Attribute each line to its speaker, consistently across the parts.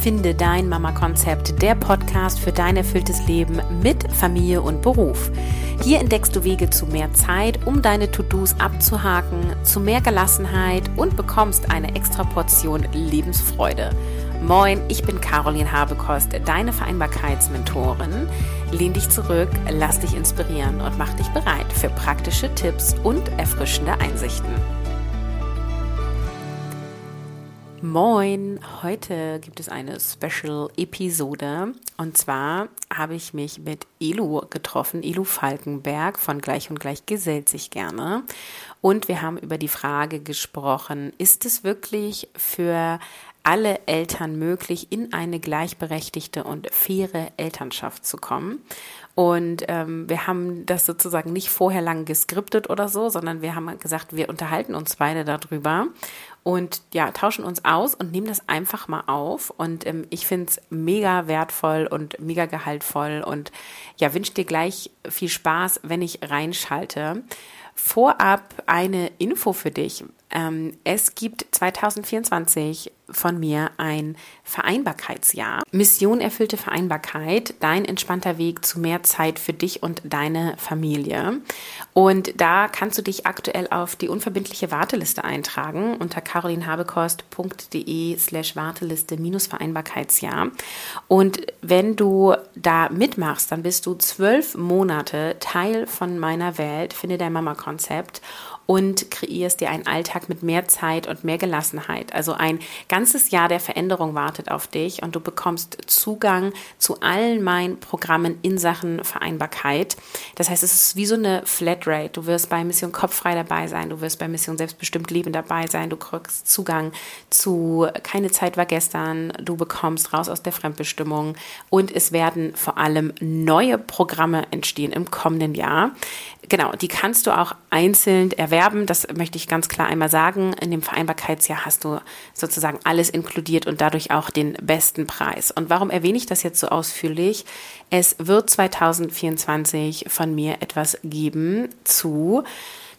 Speaker 1: Finde dein Mama-Konzept, der Podcast für dein erfülltes Leben mit Familie und Beruf. Hier entdeckst du Wege zu mehr Zeit, um deine To-Dos abzuhaken, zu mehr Gelassenheit und bekommst eine extra Portion Lebensfreude. Moin, ich bin Caroline Habekost, deine Vereinbarkeitsmentorin. Lehn dich zurück, lass dich inspirieren und mach dich bereit für praktische Tipps und erfrischende Einsichten. Moin, heute gibt es eine Special-Episode. Und zwar habe ich mich mit Elu getroffen, Elu Falkenberg von Gleich und Gleich gesellt sich gerne. Und wir haben über die Frage gesprochen, ist es wirklich für alle Eltern möglich, in eine gleichberechtigte und faire Elternschaft zu kommen. Und ähm, wir haben das sozusagen nicht vorher lang geskriptet oder so, sondern wir haben gesagt, wir unterhalten uns beide darüber und ja, tauschen uns aus und nehmen das einfach mal auf. Und ähm, ich finde es mega wertvoll und mega gehaltvoll und ja, wünsche dir gleich viel Spaß, wenn ich reinschalte. Vorab eine Info für dich. Ähm, es gibt 2024 von mir ein Vereinbarkeitsjahr. Mission erfüllte Vereinbarkeit, dein entspannter Weg zu mehr Zeit für dich und deine Familie. Und da kannst du dich aktuell auf die unverbindliche Warteliste eintragen unter carolinhabekost.de slash Warteliste minus Vereinbarkeitsjahr. Und wenn du da mitmachst, dann bist du zwölf Monate Teil von meiner Welt, finde dein Mama-Konzept und kreierst dir einen Alltag mit mehr Zeit und mehr Gelassenheit. Also ein ganzes Jahr der Veränderung wartet auf dich und du bekommst Zugang zu allen meinen Programmen in Sachen Vereinbarkeit. Das heißt, es ist wie so eine Flatrate. Du wirst bei Mission Kopffrei dabei sein, du wirst bei Mission Selbstbestimmt Leben dabei sein, du kriegst Zugang zu Keine Zeit war gestern, du bekommst raus aus der Fremdbestimmung und es werden vor allem neue Programme entstehen im kommenden Jahr. Genau, die kannst du auch einzeln erwerben. Das möchte ich ganz klar einmal sagen. In dem Vereinbarkeitsjahr hast du sozusagen alles inkludiert und dadurch auch den besten Preis. Und warum erwähne ich das jetzt so ausführlich? Es wird 2024 von mir etwas geben zu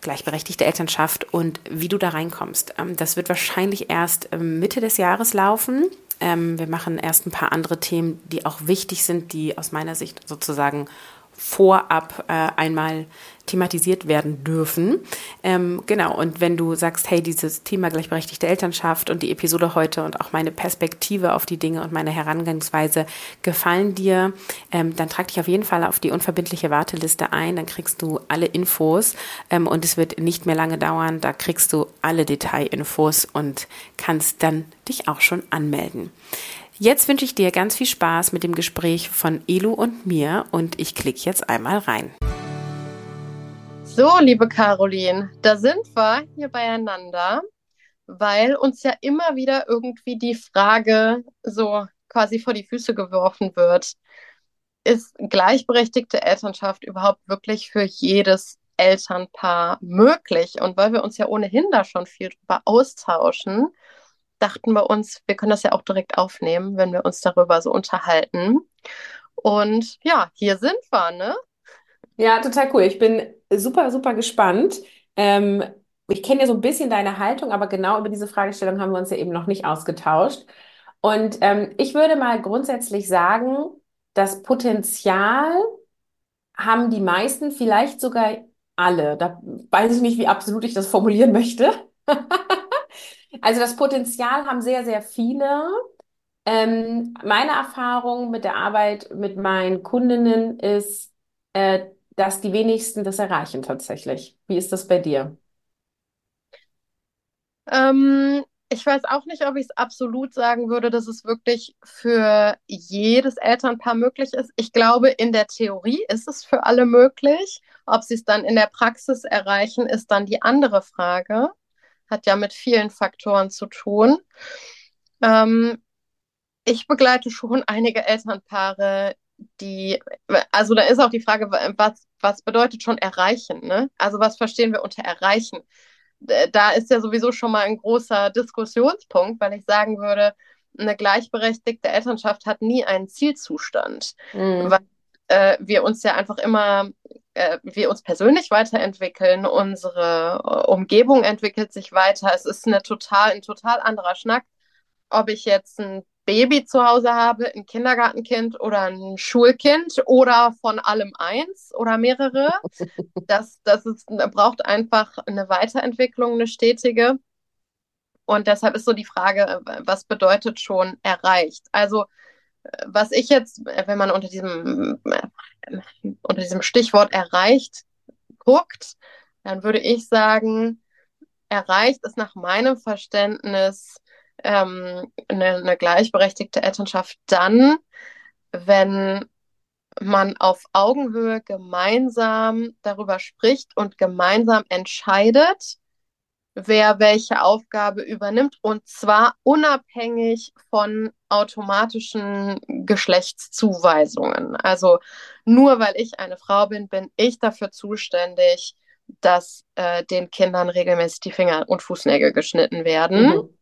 Speaker 1: gleichberechtigte Elternschaft und wie du da reinkommst. Ähm, das wird wahrscheinlich erst ähm, Mitte des Jahres laufen. Ähm, wir machen erst ein paar andere Themen, die auch wichtig sind, die aus meiner Sicht sozusagen vorab äh, einmal thematisiert werden dürfen. Ähm, genau, und wenn du sagst, hey, dieses Thema gleichberechtigte Elternschaft und die Episode heute und auch meine Perspektive auf die Dinge und meine Herangehensweise gefallen dir, ähm, dann trag dich auf jeden Fall auf die unverbindliche Warteliste ein, dann kriegst du alle Infos ähm, und es wird nicht mehr lange dauern, da kriegst du alle Detailinfos und kannst dann dich auch schon anmelden. Jetzt wünsche ich dir ganz viel Spaß mit dem Gespräch von Elu und mir und ich klicke jetzt einmal rein.
Speaker 2: So, liebe Caroline, da sind wir hier beieinander, weil uns ja immer wieder irgendwie die Frage so quasi vor die Füße geworfen wird. Ist gleichberechtigte Elternschaft überhaupt wirklich für jedes Elternpaar möglich? Und weil wir uns ja ohnehin da schon viel drüber austauschen, dachten wir uns, wir können das ja auch direkt aufnehmen, wenn wir uns darüber so unterhalten. Und ja, hier sind wir, ne?
Speaker 1: Ja, total cool. Ich bin super, super gespannt. Ähm, ich kenne ja so ein bisschen deine Haltung, aber genau über diese Fragestellung haben wir uns ja eben noch nicht ausgetauscht. Und ähm, ich würde mal grundsätzlich sagen, das Potenzial haben die meisten, vielleicht sogar alle. Da weiß ich nicht, wie absolut ich das formulieren möchte. Also das Potenzial haben sehr, sehr viele. Ähm, meine Erfahrung mit der Arbeit mit meinen Kundinnen ist, äh, dass die wenigsten das erreichen tatsächlich. Wie ist das bei dir?
Speaker 2: Ähm, ich weiß auch nicht, ob ich es absolut sagen würde, dass es wirklich für jedes Elternpaar möglich ist. Ich glaube, in der Theorie ist es für alle möglich. Ob sie es dann in der Praxis erreichen, ist dann die andere Frage hat ja mit vielen Faktoren zu tun. Ähm, ich begleite schon einige Elternpaare, die, also da ist auch die Frage, was, was bedeutet schon erreichen? Ne? Also was verstehen wir unter erreichen? Da ist ja sowieso schon mal ein großer Diskussionspunkt, weil ich sagen würde, eine gleichberechtigte Elternschaft hat nie einen Zielzustand, mhm. weil äh, wir uns ja einfach immer äh, wir uns persönlich weiterentwickeln, unsere äh, Umgebung entwickelt sich weiter. Es ist eine total, ein total anderer Schnack, ob ich jetzt ein Baby zu Hause habe, ein Kindergartenkind oder ein Schulkind oder von allem eins oder mehrere. Das, das ist, braucht einfach eine Weiterentwicklung, eine stetige. Und deshalb ist so die Frage, was bedeutet schon erreicht? Also, was ich jetzt, wenn man unter diesem, unter diesem Stichwort erreicht guckt, dann würde ich sagen, erreicht ist nach meinem Verständnis ähm, eine, eine gleichberechtigte Elternschaft dann, wenn man auf Augenhöhe gemeinsam darüber spricht und gemeinsam entscheidet, wer welche Aufgabe übernimmt und zwar unabhängig von automatischen Geschlechtszuweisungen. Also nur weil ich eine Frau bin, bin ich dafür zuständig, dass äh, den Kindern regelmäßig die Finger und Fußnägel geschnitten werden. Mhm.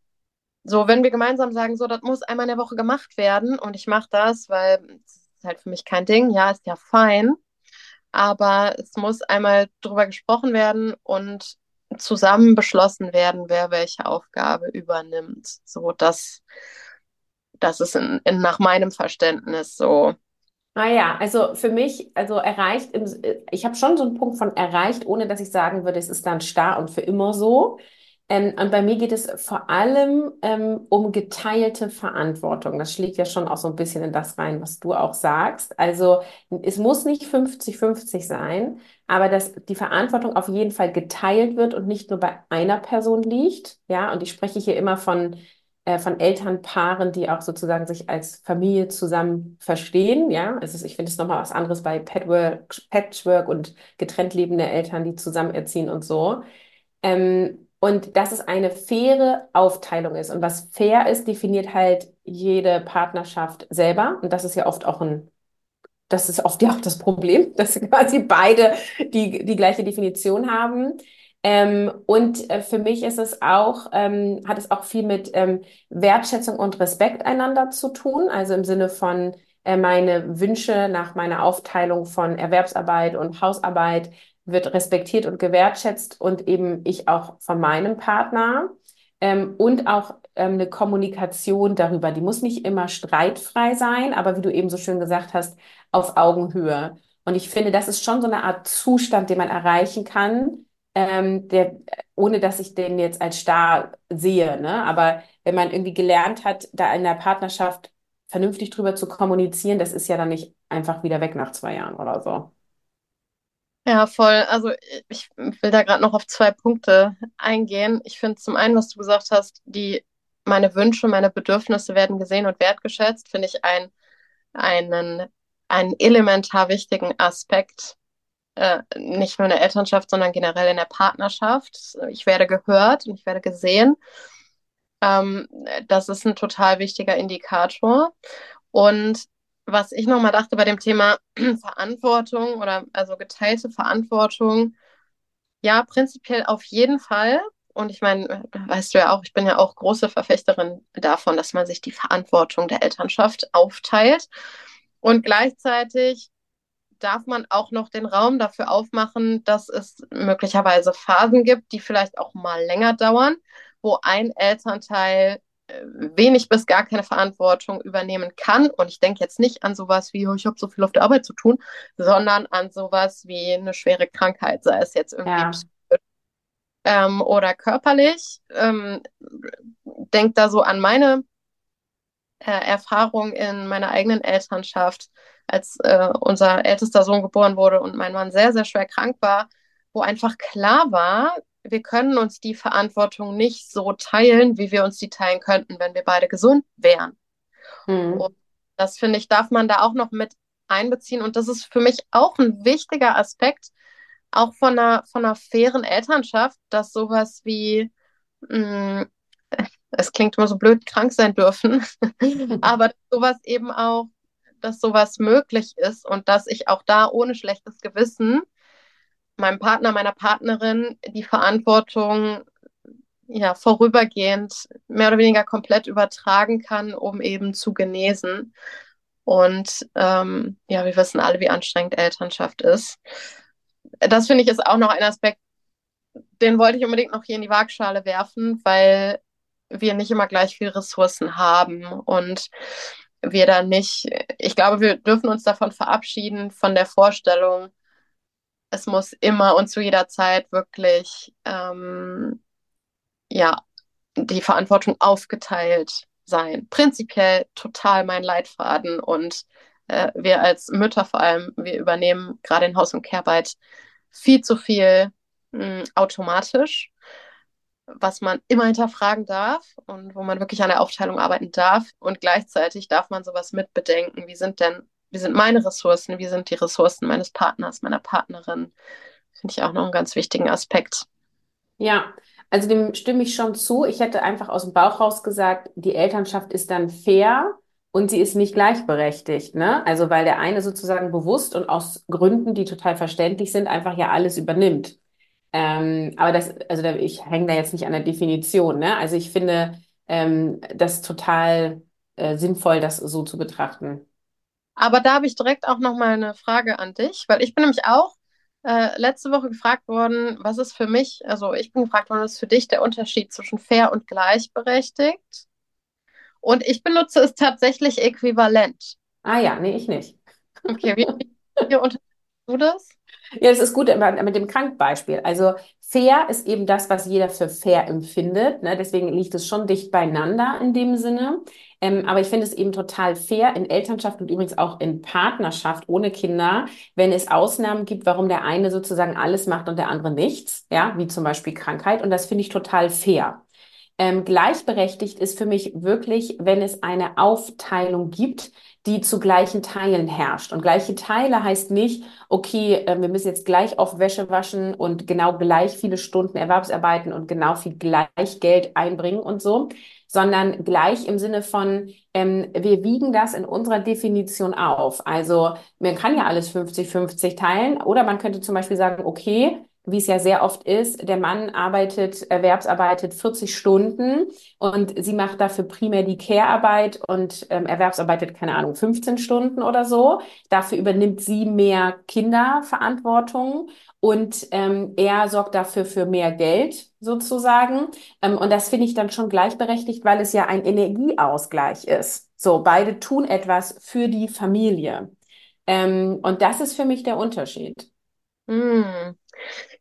Speaker 2: So, wenn wir gemeinsam sagen, so, das muss einmal in der Woche gemacht werden und ich mache das, weil es ist halt für mich kein Ding, ja, ist ja fein, aber es muss einmal drüber gesprochen werden und zusammen beschlossen werden, wer welche Aufgabe übernimmt. So, dass das ist in, in, nach meinem Verständnis so.
Speaker 1: Ah ja, also für mich, also erreicht, ich habe schon so einen Punkt von erreicht, ohne dass ich sagen würde, es ist dann starr und für immer so. Ähm, und bei mir geht es vor allem ähm, um geteilte Verantwortung. Das schlägt ja schon auch so ein bisschen in das rein, was du auch sagst. Also es muss nicht 50-50 sein, aber dass die Verantwortung auf jeden Fall geteilt wird und nicht nur bei einer Person liegt. Ja, und ich spreche hier immer von äh, von Elternpaaren, die auch sozusagen sich als Familie zusammen verstehen. Ja, also ich finde es nochmal was anderes bei Patchwork, Patchwork und getrennt lebende Eltern, die zusammen erziehen und so. Ähm, und dass es eine faire Aufteilung ist. Und was fair ist, definiert halt jede Partnerschaft selber. Und das ist ja oft auch ein, das ist oft ja auch das Problem, dass quasi beide die, die gleiche Definition haben. Ähm, und äh, für mich ist es auch, ähm, hat es auch viel mit ähm, Wertschätzung und Respekt einander zu tun. Also im Sinne von äh, meine Wünsche nach meiner Aufteilung von Erwerbsarbeit und Hausarbeit wird respektiert und gewertschätzt und eben ich auch von meinem Partner. Ähm, und auch ähm, eine Kommunikation darüber. Die muss nicht immer streitfrei sein, aber wie du eben so schön gesagt hast, auf Augenhöhe. Und ich finde, das ist schon so eine Art Zustand, den man erreichen kann, ähm, der, ohne dass ich den jetzt als starr sehe. Ne? Aber wenn man irgendwie gelernt hat, da in der Partnerschaft vernünftig drüber zu kommunizieren, das ist ja dann nicht einfach wieder weg nach zwei Jahren oder so.
Speaker 2: Ja, voll. Also ich will da gerade noch auf zwei Punkte eingehen. Ich finde zum einen, was du gesagt hast, die meine Wünsche, meine Bedürfnisse werden gesehen und wertgeschätzt, finde ich ein, einen, einen elementar wichtigen Aspekt, äh, nicht nur in der Elternschaft, sondern generell in der Partnerschaft. Ich werde gehört und ich werde gesehen. Ähm, das ist ein total wichtiger Indikator. Und was ich nochmal dachte bei dem Thema Verantwortung oder also geteilte Verantwortung, ja, prinzipiell auf jeden Fall. Und ich meine, weißt du ja auch, ich bin ja auch große Verfechterin davon, dass man sich die Verantwortung der Elternschaft aufteilt. Und gleichzeitig darf man auch noch den Raum dafür aufmachen, dass es möglicherweise Phasen gibt, die vielleicht auch mal länger dauern, wo ein Elternteil wenig bis gar keine Verantwortung übernehmen kann. Und ich denke jetzt nicht an sowas wie, oh, ich habe so viel auf der Arbeit zu tun, sondern an sowas wie eine schwere Krankheit, sei es jetzt irgendwie ja. psychisch ähm, oder körperlich. Ähm, denk da so an meine äh, Erfahrung in meiner eigenen Elternschaft, als äh, unser ältester Sohn geboren wurde und mein Mann sehr, sehr schwer krank war, wo einfach klar war, wir können uns die Verantwortung nicht so teilen, wie wir uns die teilen könnten, wenn wir beide gesund wären. Mhm. Und das finde ich, darf man da auch noch mit einbeziehen. Und das ist für mich auch ein wichtiger Aspekt, auch von einer, von einer fairen Elternschaft, dass sowas wie, mh, mm, es klingt immer so blöd, krank sein dürfen, aber sowas eben auch, dass sowas möglich ist und dass ich auch da ohne schlechtes Gewissen meinem Partner, meiner Partnerin die Verantwortung ja vorübergehend mehr oder weniger komplett übertragen kann, um eben zu genesen. Und ähm, ja, wir wissen alle, wie anstrengend Elternschaft ist. Das finde ich ist auch noch ein Aspekt, den wollte ich unbedingt noch hier in die Waagschale werfen, weil wir nicht immer gleich viel Ressourcen haben und wir da nicht, ich glaube, wir dürfen uns davon verabschieden, von der Vorstellung, es muss immer und zu jeder Zeit wirklich, ähm, ja, die Verantwortung aufgeteilt sein. Prinzipiell total mein Leitfaden und äh, wir als Mütter vor allem, wir übernehmen gerade in Haus- und Kehrarbeit viel zu viel mh, automatisch was man immer hinterfragen darf und wo man wirklich an der Aufteilung arbeiten darf. Und gleichzeitig darf man sowas mitbedenken. Wie sind denn, wie sind meine Ressourcen? Wie sind die Ressourcen meines Partners, meiner Partnerin? Finde ich auch noch einen ganz wichtigen Aspekt.
Speaker 1: Ja, also dem stimme ich schon zu. Ich hätte einfach aus dem Bauch raus gesagt, die Elternschaft ist dann fair und sie ist nicht gleichberechtigt, ne? Also weil der eine sozusagen bewusst und aus Gründen, die total verständlich sind, einfach ja alles übernimmt. Ähm, aber das, also da, ich hänge da jetzt nicht an der Definition, ne? Also ich finde ähm, das total äh, sinnvoll, das so zu betrachten.
Speaker 2: Aber da habe ich direkt auch noch mal eine Frage an dich, weil ich bin nämlich auch äh, letzte Woche gefragt worden, was ist für mich, also ich bin gefragt worden, was ist für dich der Unterschied zwischen fair und gleichberechtigt? Und ich benutze es tatsächlich äquivalent.
Speaker 1: Ah ja, nee, ich nicht.
Speaker 2: Okay, wie, wie unterscheidest du das?
Speaker 1: Ja, das ist gut mit dem Krankbeispiel. Also fair ist eben das, was jeder für fair empfindet. Ne? Deswegen liegt es schon dicht beieinander in dem Sinne. Ähm, aber ich finde es eben total fair in Elternschaft und übrigens auch in Partnerschaft ohne Kinder, wenn es Ausnahmen gibt, warum der eine sozusagen alles macht und der andere nichts. Ja, wie zum Beispiel Krankheit. Und das finde ich total fair. Ähm, gleichberechtigt ist für mich wirklich, wenn es eine Aufteilung gibt, die zu gleichen Teilen herrscht. Und gleiche Teile heißt nicht, okay, äh, wir müssen jetzt gleich auf Wäsche waschen und genau gleich viele Stunden Erwerbsarbeiten und genau viel gleich Geld einbringen und so, sondern gleich im Sinne von, ähm, wir wiegen das in unserer Definition auf. Also man kann ja alles 50-50 teilen oder man könnte zum Beispiel sagen, okay, wie es ja sehr oft ist, der Mann arbeitet, erwerbsarbeitet 40 Stunden und sie macht dafür primär die Care-Arbeit und ähm, erwerbsarbeitet, keine Ahnung, 15 Stunden oder so. Dafür übernimmt sie mehr Kinderverantwortung und ähm, er sorgt dafür für mehr Geld sozusagen. Ähm, und das finde ich dann schon gleichberechtigt, weil es ja ein Energieausgleich ist. So, beide tun etwas für die Familie. Ähm, und das ist für mich der Unterschied.
Speaker 2: Mm.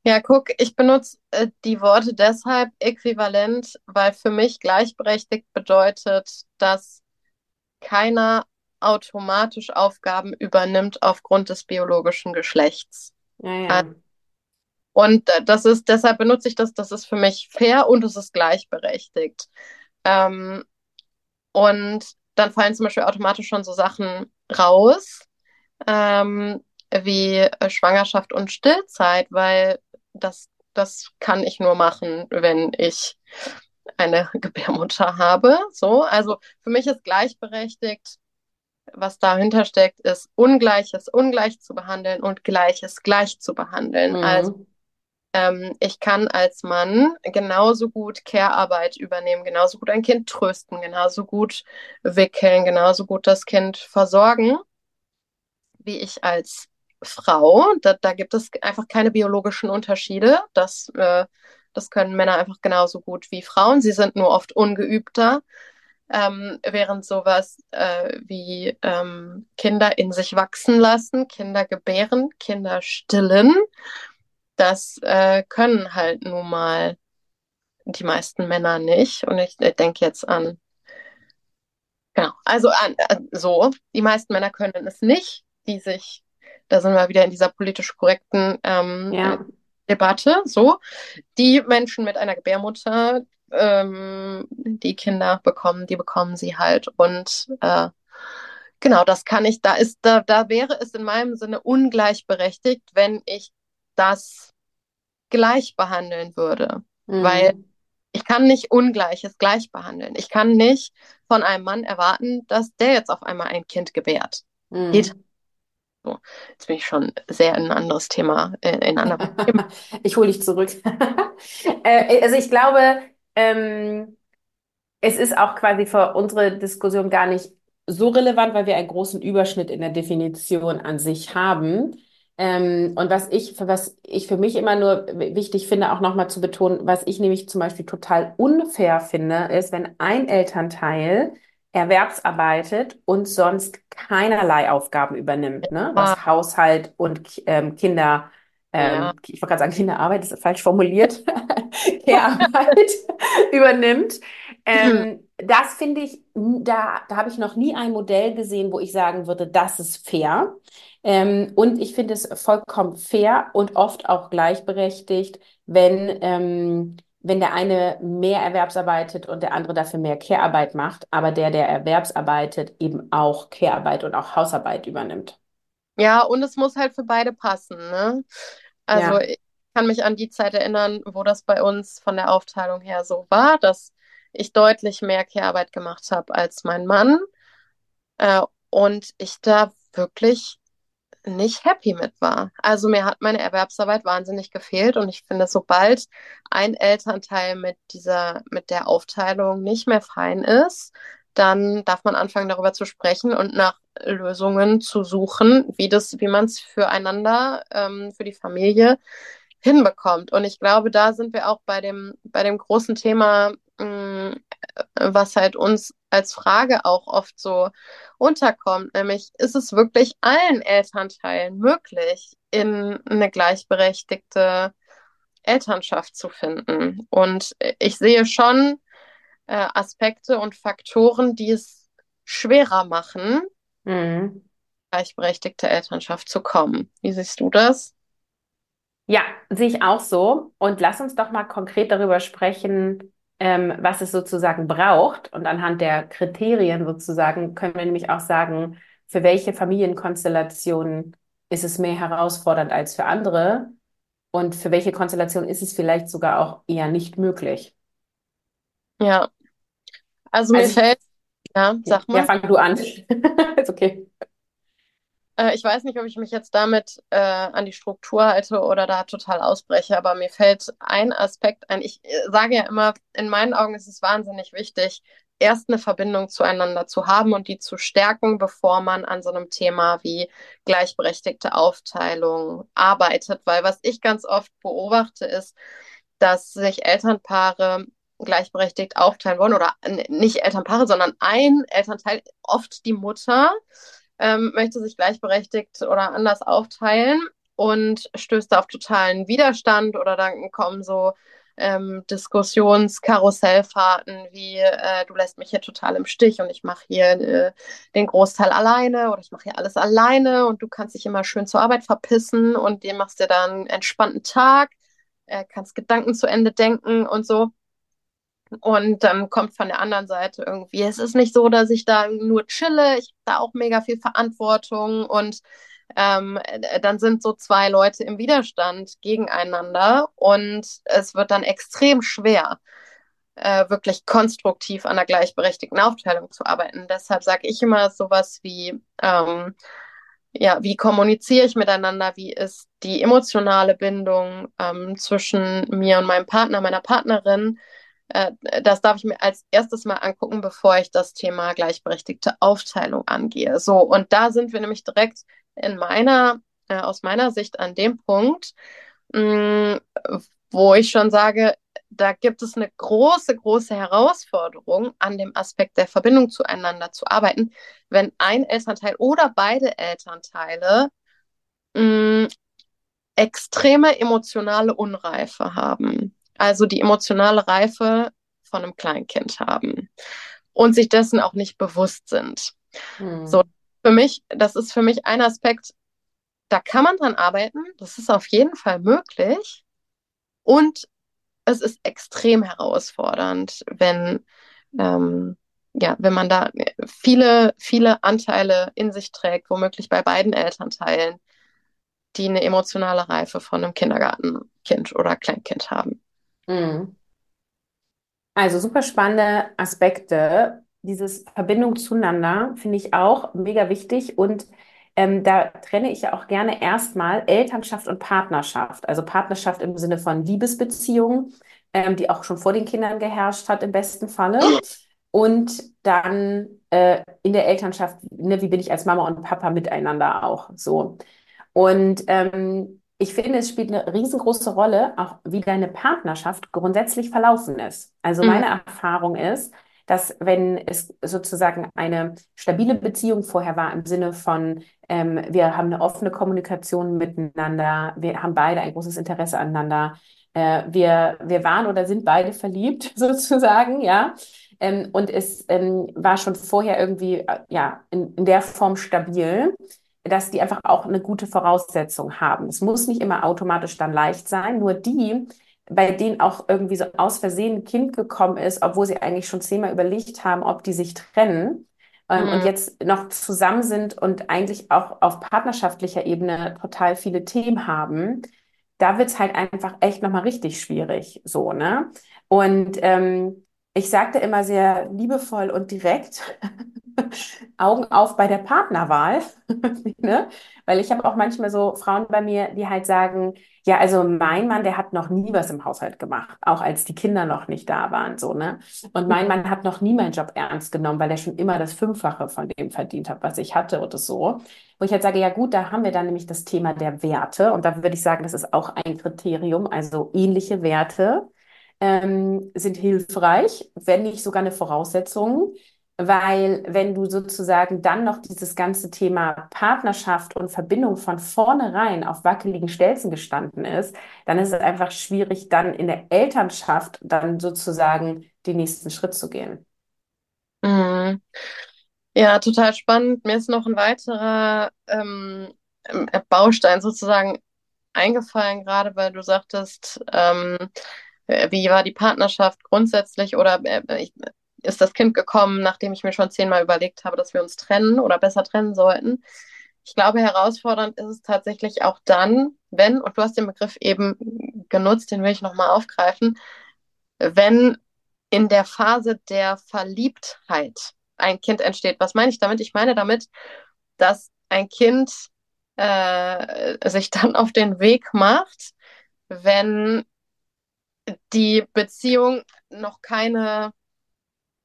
Speaker 2: Ja, guck, ich benutze äh, die Worte deshalb äquivalent, weil für mich gleichberechtigt bedeutet, dass keiner automatisch Aufgaben übernimmt aufgrund des biologischen Geschlechts.
Speaker 1: Ja, ja.
Speaker 2: Und äh, das ist, deshalb benutze ich das, das ist für mich fair und es ist gleichberechtigt. Ähm, und dann fallen zum Beispiel automatisch schon so Sachen raus, ähm, wie äh, Schwangerschaft und Stillzeit, weil das, das kann ich nur machen, wenn ich eine Gebärmutter habe. So, also für mich ist gleichberechtigt, was dahinter steckt, ist Ungleiches ungleich zu behandeln und Gleiches gleich zu behandeln. Mhm. Also ähm, ich kann als Mann genauso gut Care-Arbeit übernehmen, genauso gut ein Kind trösten, genauso gut wickeln, genauso gut das Kind versorgen, wie ich als Frau. Da, da gibt es einfach keine biologischen Unterschiede. Das, äh, das können Männer einfach genauso gut wie Frauen. Sie sind nur oft ungeübter. Ähm, während sowas äh, wie ähm, Kinder in sich wachsen lassen, Kinder gebären, Kinder stillen, das äh, können halt nun mal die meisten Männer nicht. Und ich, ich denke jetzt an, genau, also an, so, die meisten Männer können es nicht, die sich da sind wir wieder in dieser politisch korrekten ähm, ja. Debatte. So, die Menschen mit einer Gebärmutter, ähm, die Kinder bekommen, die bekommen sie halt. Und äh, genau, das kann ich, da ist, da, da wäre es in meinem Sinne ungleichberechtigt, wenn ich das gleich behandeln würde. Mhm. Weil ich kann nicht Ungleiches gleich behandeln. Ich kann nicht von einem Mann erwarten, dass der jetzt auf einmal ein Kind gebärt. Mhm. Geht so, jetzt bin ich schon sehr in ein anderes Thema, äh, in ein Thema.
Speaker 1: ich hole dich zurück. äh, also ich glaube, ähm, es ist auch quasi für unsere Diskussion gar nicht so relevant, weil wir einen großen Überschnitt in der Definition an sich haben. Ähm, und was ich, was ich für mich immer nur wichtig finde, auch nochmal zu betonen, was ich nämlich zum Beispiel total unfair finde, ist, wenn ein Elternteil erwerbsarbeitet und sonst keinerlei Aufgaben übernimmt, ne?
Speaker 2: Ah,
Speaker 1: Was Haushalt und ähm, Kinder,
Speaker 2: ja.
Speaker 1: ähm, ich wollte gerade sagen, Kinderarbeit ist falsch formuliert, Care-Arbeit übernimmt. Ähm, das finde ich, da, da habe ich noch nie ein Modell gesehen, wo ich sagen würde, das ist fair. Ähm, und ich finde es vollkommen fair und oft auch gleichberechtigt, wenn, ähm, wenn der eine mehr Erwerbsarbeitet und der andere dafür mehr Care-Arbeit macht, aber der, der Erwerbsarbeitet, eben auch Care-Arbeit und auch Hausarbeit übernimmt.
Speaker 2: Ja, und es muss halt für beide passen, ne? Also
Speaker 1: Ja.
Speaker 2: ich kann mich an die Zeit erinnern, wo das bei uns von der Aufteilung her so war, dass ich deutlich mehr Care-Arbeit gemacht habe als mein Mann. Äh, und ich da wirklich nicht happy mit war. Also mir hat meine Erwerbsarbeit wahnsinnig gefehlt und ich finde, sobald ein Elternteil mit dieser, mit der Aufteilung nicht mehr fein ist, dann darf man anfangen, darüber zu sprechen und nach Lösungen zu suchen, wie das, wie man es füreinander, ähm, für die Familie hinbekommt. Und ich glaube, da sind wir auch bei dem, bei dem großen Thema, was halt uns als Frage auch oft so unterkommt, nämlich ist es wirklich allen Elternteilen möglich, in eine gleichberechtigte Elternschaft zu finden? Und ich sehe schon äh, Aspekte und Faktoren, die es schwerer machen,
Speaker 1: Mhm.
Speaker 2: gleichberechtigte Elternschaft zu kommen. Wie siehst du das?
Speaker 1: Ja, sehe ich auch so. Und lass uns doch mal konkret darüber sprechen, ähm, was es sozusagen braucht. Und anhand der Kriterien sozusagen können wir nämlich auch sagen, für welche Familienkonstellationen ist es mehr herausfordernd als für andere und für welche Konstellation ist es vielleicht sogar auch eher nicht möglich.
Speaker 2: Ja, also mir
Speaker 1: Also
Speaker 2: fällt, ja, sag
Speaker 1: ja,
Speaker 2: mal.
Speaker 1: fang du an. Ist okay.
Speaker 2: Äh, ich weiß nicht, ob ich mich jetzt damit äh, an die Struktur halte oder da total ausbreche, aber mir fällt ein Aspekt ein. Ich äh, sage ja immer, in meinen Augen ist es wahnsinnig wichtig, erst eine Verbindung zueinander zu haben und die zu stärken, bevor man an so einem Thema wie gleichberechtigte Aufteilung arbeitet. Weil was ich ganz oft beobachte, ist, dass sich Elternpaare gleichberechtigt aufteilen wollen oder nicht Elternpaare, sondern ein Elternteil, oft die Mutter ähm, möchte sich gleichberechtigt oder anders aufteilen und stößt da auf totalen Widerstand oder dann kommen so ähm, Diskussionskarussellfahrten wie äh, du lässt mich hier total im Stich und ich mache hier äh, den Großteil alleine oder ich mache hier alles alleine und du kannst dich immer schön zur Arbeit verpissen und dir machst dir dann einen entspannten Tag, äh, kannst Gedanken zu Ende denken und so. Und dann kommt von der anderen Seite irgendwie, es ist nicht so, dass ich da nur chille, ich habe da auch mega viel Verantwortung und ähm, dann sind so zwei Leute im Widerstand gegeneinander und es wird dann extrem schwer, äh, wirklich konstruktiv an der gleichberechtigten Aufteilung zu arbeiten. Deshalb sage ich immer sowas wie, ähm, ja, wie kommuniziere ich miteinander, wie ist die emotionale Bindung ähm, zwischen mir und meinem Partner, meiner Partnerin äh, das darf ich mir als erstes mal angucken, bevor ich das Thema gleichberechtigte Aufteilung angehe. So, und da sind wir nämlich direkt in meiner, äh, aus meiner Sicht an dem Punkt, mh, wo ich schon sage, da gibt es eine große, große Herausforderung, an dem Aspekt der Verbindung zueinander zu arbeiten, wenn ein Elternteil oder beide Elternteile mh, extreme emotionale Unreife haben. Also die emotionale Reife von einem Kleinkind haben und sich dessen auch nicht bewusst sind. So,
Speaker 1: Hm.
Speaker 2: für mich, das ist für mich ein Aspekt, da kann man dran arbeiten. Das ist auf jeden Fall möglich. Und es ist extrem herausfordernd, wenn, ähm, ja, wenn man da viele, viele Anteile in sich trägt, womöglich bei beiden Elternteilen, die eine emotionale Reife von einem Kindergartenkind oder Kleinkind haben.
Speaker 1: Hm. Also super spannende Aspekte. Dieses Verbindung zueinander finde ich auch mega wichtig und ähm, da trenne ich ja auch gerne erstmal Elternschaft und Partnerschaft. Also Partnerschaft im Sinne von Liebesbeziehung, ähm, die auch schon vor den Kindern geherrscht hat im besten Falle. Und dann äh, in der Elternschaft, ne, wie bin ich als Mama und Papa miteinander auch so. Und ähm, ich finde, es spielt eine riesengroße Rolle, auch wie deine Partnerschaft grundsätzlich verlaufen ist. Also
Speaker 2: Mhm.
Speaker 1: meine Erfahrung ist, dass wenn es sozusagen eine stabile Beziehung vorher war, im Sinne von, ähm, wir haben eine offene Kommunikation miteinander, wir haben beide ein großes Interesse aneinander, äh, wir, wir waren oder sind beide verliebt, sozusagen, ja. Ähm, und es ähm, war schon vorher irgendwie, äh, ja, in, in der Form stabil dass die einfach auch eine gute Voraussetzung haben. Es muss nicht immer automatisch dann leicht sein, nur die, bei denen auch irgendwie so aus Versehen ein Kind gekommen ist, obwohl sie eigentlich schon zehnmal überlegt haben, ob die sich trennen ähm, und
Speaker 2: Mhm.
Speaker 1: jetzt noch zusammen sind und eigentlich auch auf partnerschaftlicher Ebene total viele Themen haben, da wird es halt einfach echt nochmal richtig schwierig, so, ne? Und ähm, ich sagte immer sehr liebevoll und direkt, Augen auf bei der Partnerwahl, ne? Weil ich habe auch manchmal so Frauen bei mir, die halt sagen, ja, also mein Mann, der hat noch nie was im Haushalt gemacht, auch als die Kinder noch nicht da waren, so, ne? Und mein Mann hat noch nie meinen Job ernst genommen, weil er schon immer das Fünffache von dem verdient hat, was ich hatte oder so. Wo ich halt sage, ja gut, da haben wir dann nämlich das Thema der Werte und da würde ich sagen, das ist auch ein Kriterium, also ähnliche Werte ähm, sind hilfreich, wenn nicht sogar eine Voraussetzung. Weil wenn du sozusagen dann noch dieses ganze Thema Partnerschaft und Verbindung von vornherein auf wackeligen Stelzen gestanden ist, dann ist es einfach schwierig, dann in der Elternschaft dann sozusagen den nächsten Schritt zu gehen.
Speaker 2: Mhm. Ja, total spannend. Mir ist noch ein weiterer ähm, äh, Baustein sozusagen eingefallen, gerade weil du sagtest, ähm, äh, wie war die Partnerschaft grundsätzlich oder äh, ist das Kind gekommen, nachdem ich mir schon zehnmal überlegt habe, dass wir uns trennen oder besser trennen sollten. Ich glaube, herausfordernd ist es tatsächlich auch dann, wenn, und du hast den Begriff eben genutzt, den will ich nochmal aufgreifen, wenn in der Phase der Verliebtheit ein Kind entsteht. Was meine ich damit? Ich meine damit, dass ein Kind äh, sich dann auf den Weg macht, wenn die Beziehung noch keine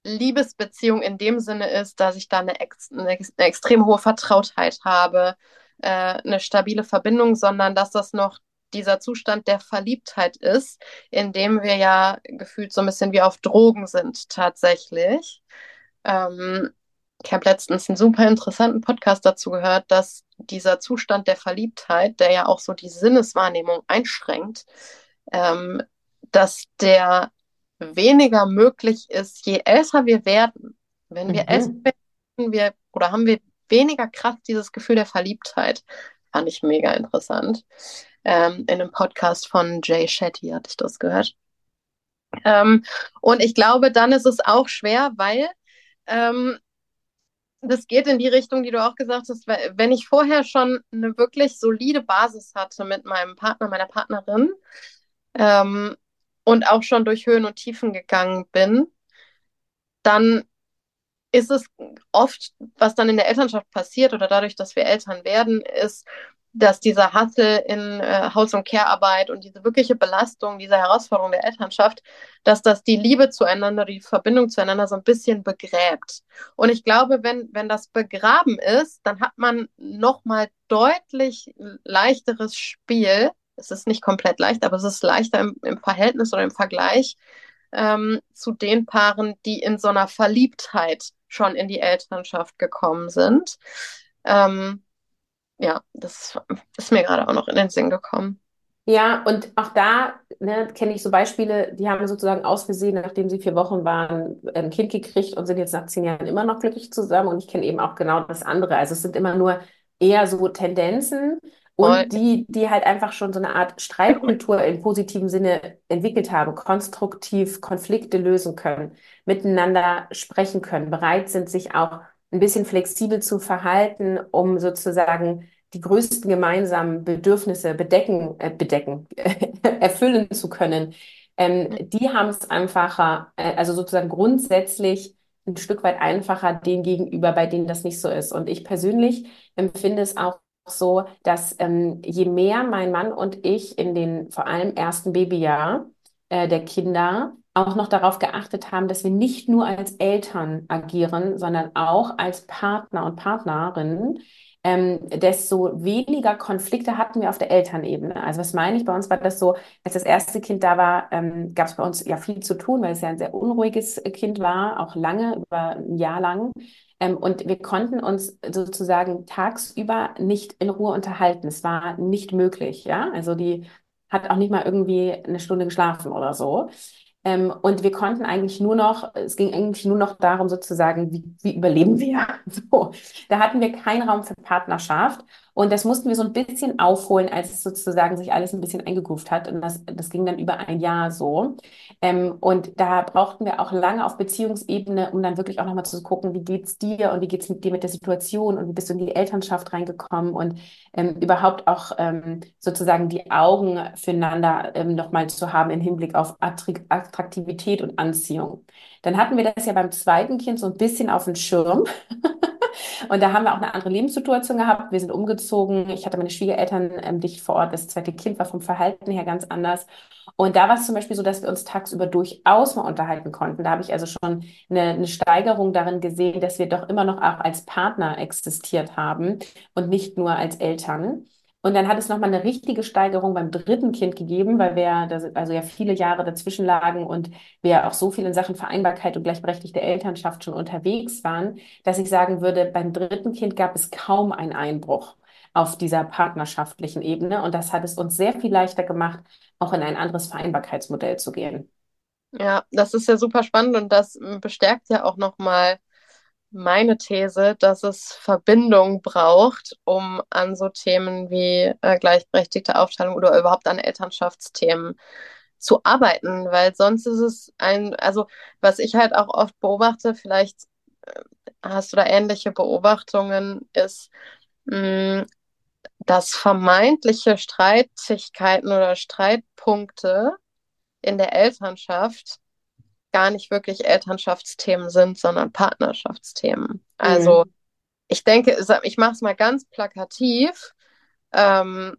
Speaker 2: Liebesbeziehung in dem Sinne ist, dass ich da eine, ex eine, eine extrem hohe Vertrautheit habe, äh, eine stabile Verbindung, sondern dass das noch dieser Zustand der Verliebtheit ist, in dem wir ja gefühlt so ein bisschen wie auf Drogen sind tatsächlich. Ähm, ich habe letztens einen super interessanten Podcast dazu gehört, dass dieser Zustand der Verliebtheit, der ja auch so die Sinneswahrnehmung einschränkt, ähm, dass der weniger möglich ist, je älter wir werden. Wenn wir älter
Speaker 1: Mhm.
Speaker 2: werden, wir, oder haben wir weniger Kraft, dieses Gefühl der Verliebtheit. Fand ich mega interessant. Ähm, in einem Podcast von Jay Shetty hatte ich das gehört. Ähm, und ich glaube, dann ist es auch schwer, weil ähm, das geht in die Richtung, die du auch gesagt hast, wenn ich vorher schon eine wirklich solide Basis hatte mit meinem Partner, meiner Partnerin ähm, und auch schon durch Höhen und Tiefen gegangen bin, dann ist es oft, was dann in der Elternschaft passiert oder dadurch, dass wir Eltern werden, ist, dass dieser Hustle in äh, Haus- und Care-Arbeit und diese wirkliche Belastung, diese Herausforderung der Elternschaft, dass das die Liebe zueinander, die Verbindung zueinander so ein bisschen begräbt. Und ich glaube, wenn, wenn das begraben ist, dann hat man nochmal deutlich leichteres Spiel. Es ist nicht komplett leicht, aber es ist leichter im, im Verhältnis oder im Vergleich ähm, zu den Paaren, die in so einer Verliebtheit schon in die Elternschaft gekommen sind. Ähm, ja, das ist mir gerade auch noch in den Sinn gekommen.
Speaker 1: Ja, und auch da ne, kenne ich so Beispiele, die haben sozusagen aus Versehen, nachdem sie vier Wochen waren, ein Kind gekriegt und sind jetzt nach zehn Jahren immer noch glücklich zusammen. Und ich kenne eben auch genau das andere. Also es sind immer nur eher so Tendenzen. Und die, die halt einfach schon so eine Art Streitkultur im positiven Sinne entwickelt haben, konstruktiv Konflikte lösen können, miteinander sprechen können, bereit sind, sich auch ein bisschen flexibel zu verhalten, um sozusagen die größten gemeinsamen Bedürfnisse bedecken, äh, bedecken, erfüllen zu können. Ähm, die haben es einfacher, äh, also sozusagen grundsätzlich ein Stück weit einfacher denen gegenüber, bei denen das nicht so ist. Und ich persönlich empfinde es auch so, dass ähm, je mehr mein Mann und ich in den vor allem ersten Babyjahr äh, der Kinder auch noch darauf geachtet haben, dass wir nicht nur als Eltern agieren, sondern auch als Partner und Partnerinnen, ähm, desto weniger Konflikte hatten wir auf der Elternebene. Also was meine ich? Bei uns war das so, als das erste Kind da war, ähm, gab es bei uns ja viel zu tun, weil es ja ein sehr unruhiges Kind war, auch lange, über ein Jahr lang. Ähm, und wir konnten uns sozusagen tagsüber nicht in Ruhe unterhalten. Es war nicht möglich, ja. Also die hat auch nicht mal irgendwie eine Stunde geschlafen oder so. Ähm, und wir konnten eigentlich nur noch, es ging eigentlich nur noch darum, sozusagen, wie, wie überleben wir? So, da hatten wir keinen Raum für Partnerschaft. Und das mussten wir so ein bisschen aufholen, als es sozusagen sich alles ein bisschen eingegroovt hat. Und das, das ging dann über ein Jahr so. Ähm, und da brauchten wir auch lange auf Beziehungsebene, um dann wirklich auch nochmal zu gucken, wie geht's dir und wie geht's mit dir mit der Situation und wie bist du in die Elternschaft reingekommen und ähm, überhaupt auch ähm, sozusagen die Augen füreinander ähm, nochmal zu haben im Hinblick auf Attraktivität und Anziehung. Dann hatten wir das ja beim zweiten Kind so ein bisschen auf dem Schirm. Und da haben wir auch eine andere Lebenssituation gehabt. Wir sind umgezogen. Ich hatte meine Schwiegereltern ähm, dicht vor Ort. Das zweite Kind war vom Verhalten her ganz anders. Und da war es zum Beispiel so, dass wir uns tagsüber durchaus mal unterhalten konnten. Da habe ich also schon eine, eine Steigerung darin gesehen, dass wir doch immer noch auch als Partner existiert haben und nicht nur als Eltern. Und dann hat es nochmal eine richtige Steigerung beim dritten Kind gegeben, weil wir also ja viele Jahre dazwischen lagen und wir auch so viel in Sachen Vereinbarkeit und gleichberechtigte Elternschaft schon unterwegs waren, dass ich sagen würde, beim dritten Kind gab es kaum einen Einbruch auf dieser partnerschaftlichen Ebene. Und das hat es uns sehr viel leichter gemacht, auch in ein anderes Vereinbarkeitsmodell zu gehen.
Speaker 2: Ja, das ist ja super spannend und das bestärkt ja auch nochmal meine These, dass es Verbindung braucht, um an so Themen wie äh, gleichberechtigte Aufteilung oder überhaupt an Elternschaftsthemen zu arbeiten, weil sonst ist es ein, also was ich halt auch oft beobachte, vielleicht äh, hast du da ähnliche Beobachtungen, ist, mh, mm, dass vermeintliche Streitigkeiten oder Streitpunkte in der Elternschaft gar nicht wirklich Elternschaftsthemen sind, sondern Partnerschaftsthemen. Also mhm. ich denke, ich mache es mal ganz plakativ, ähm,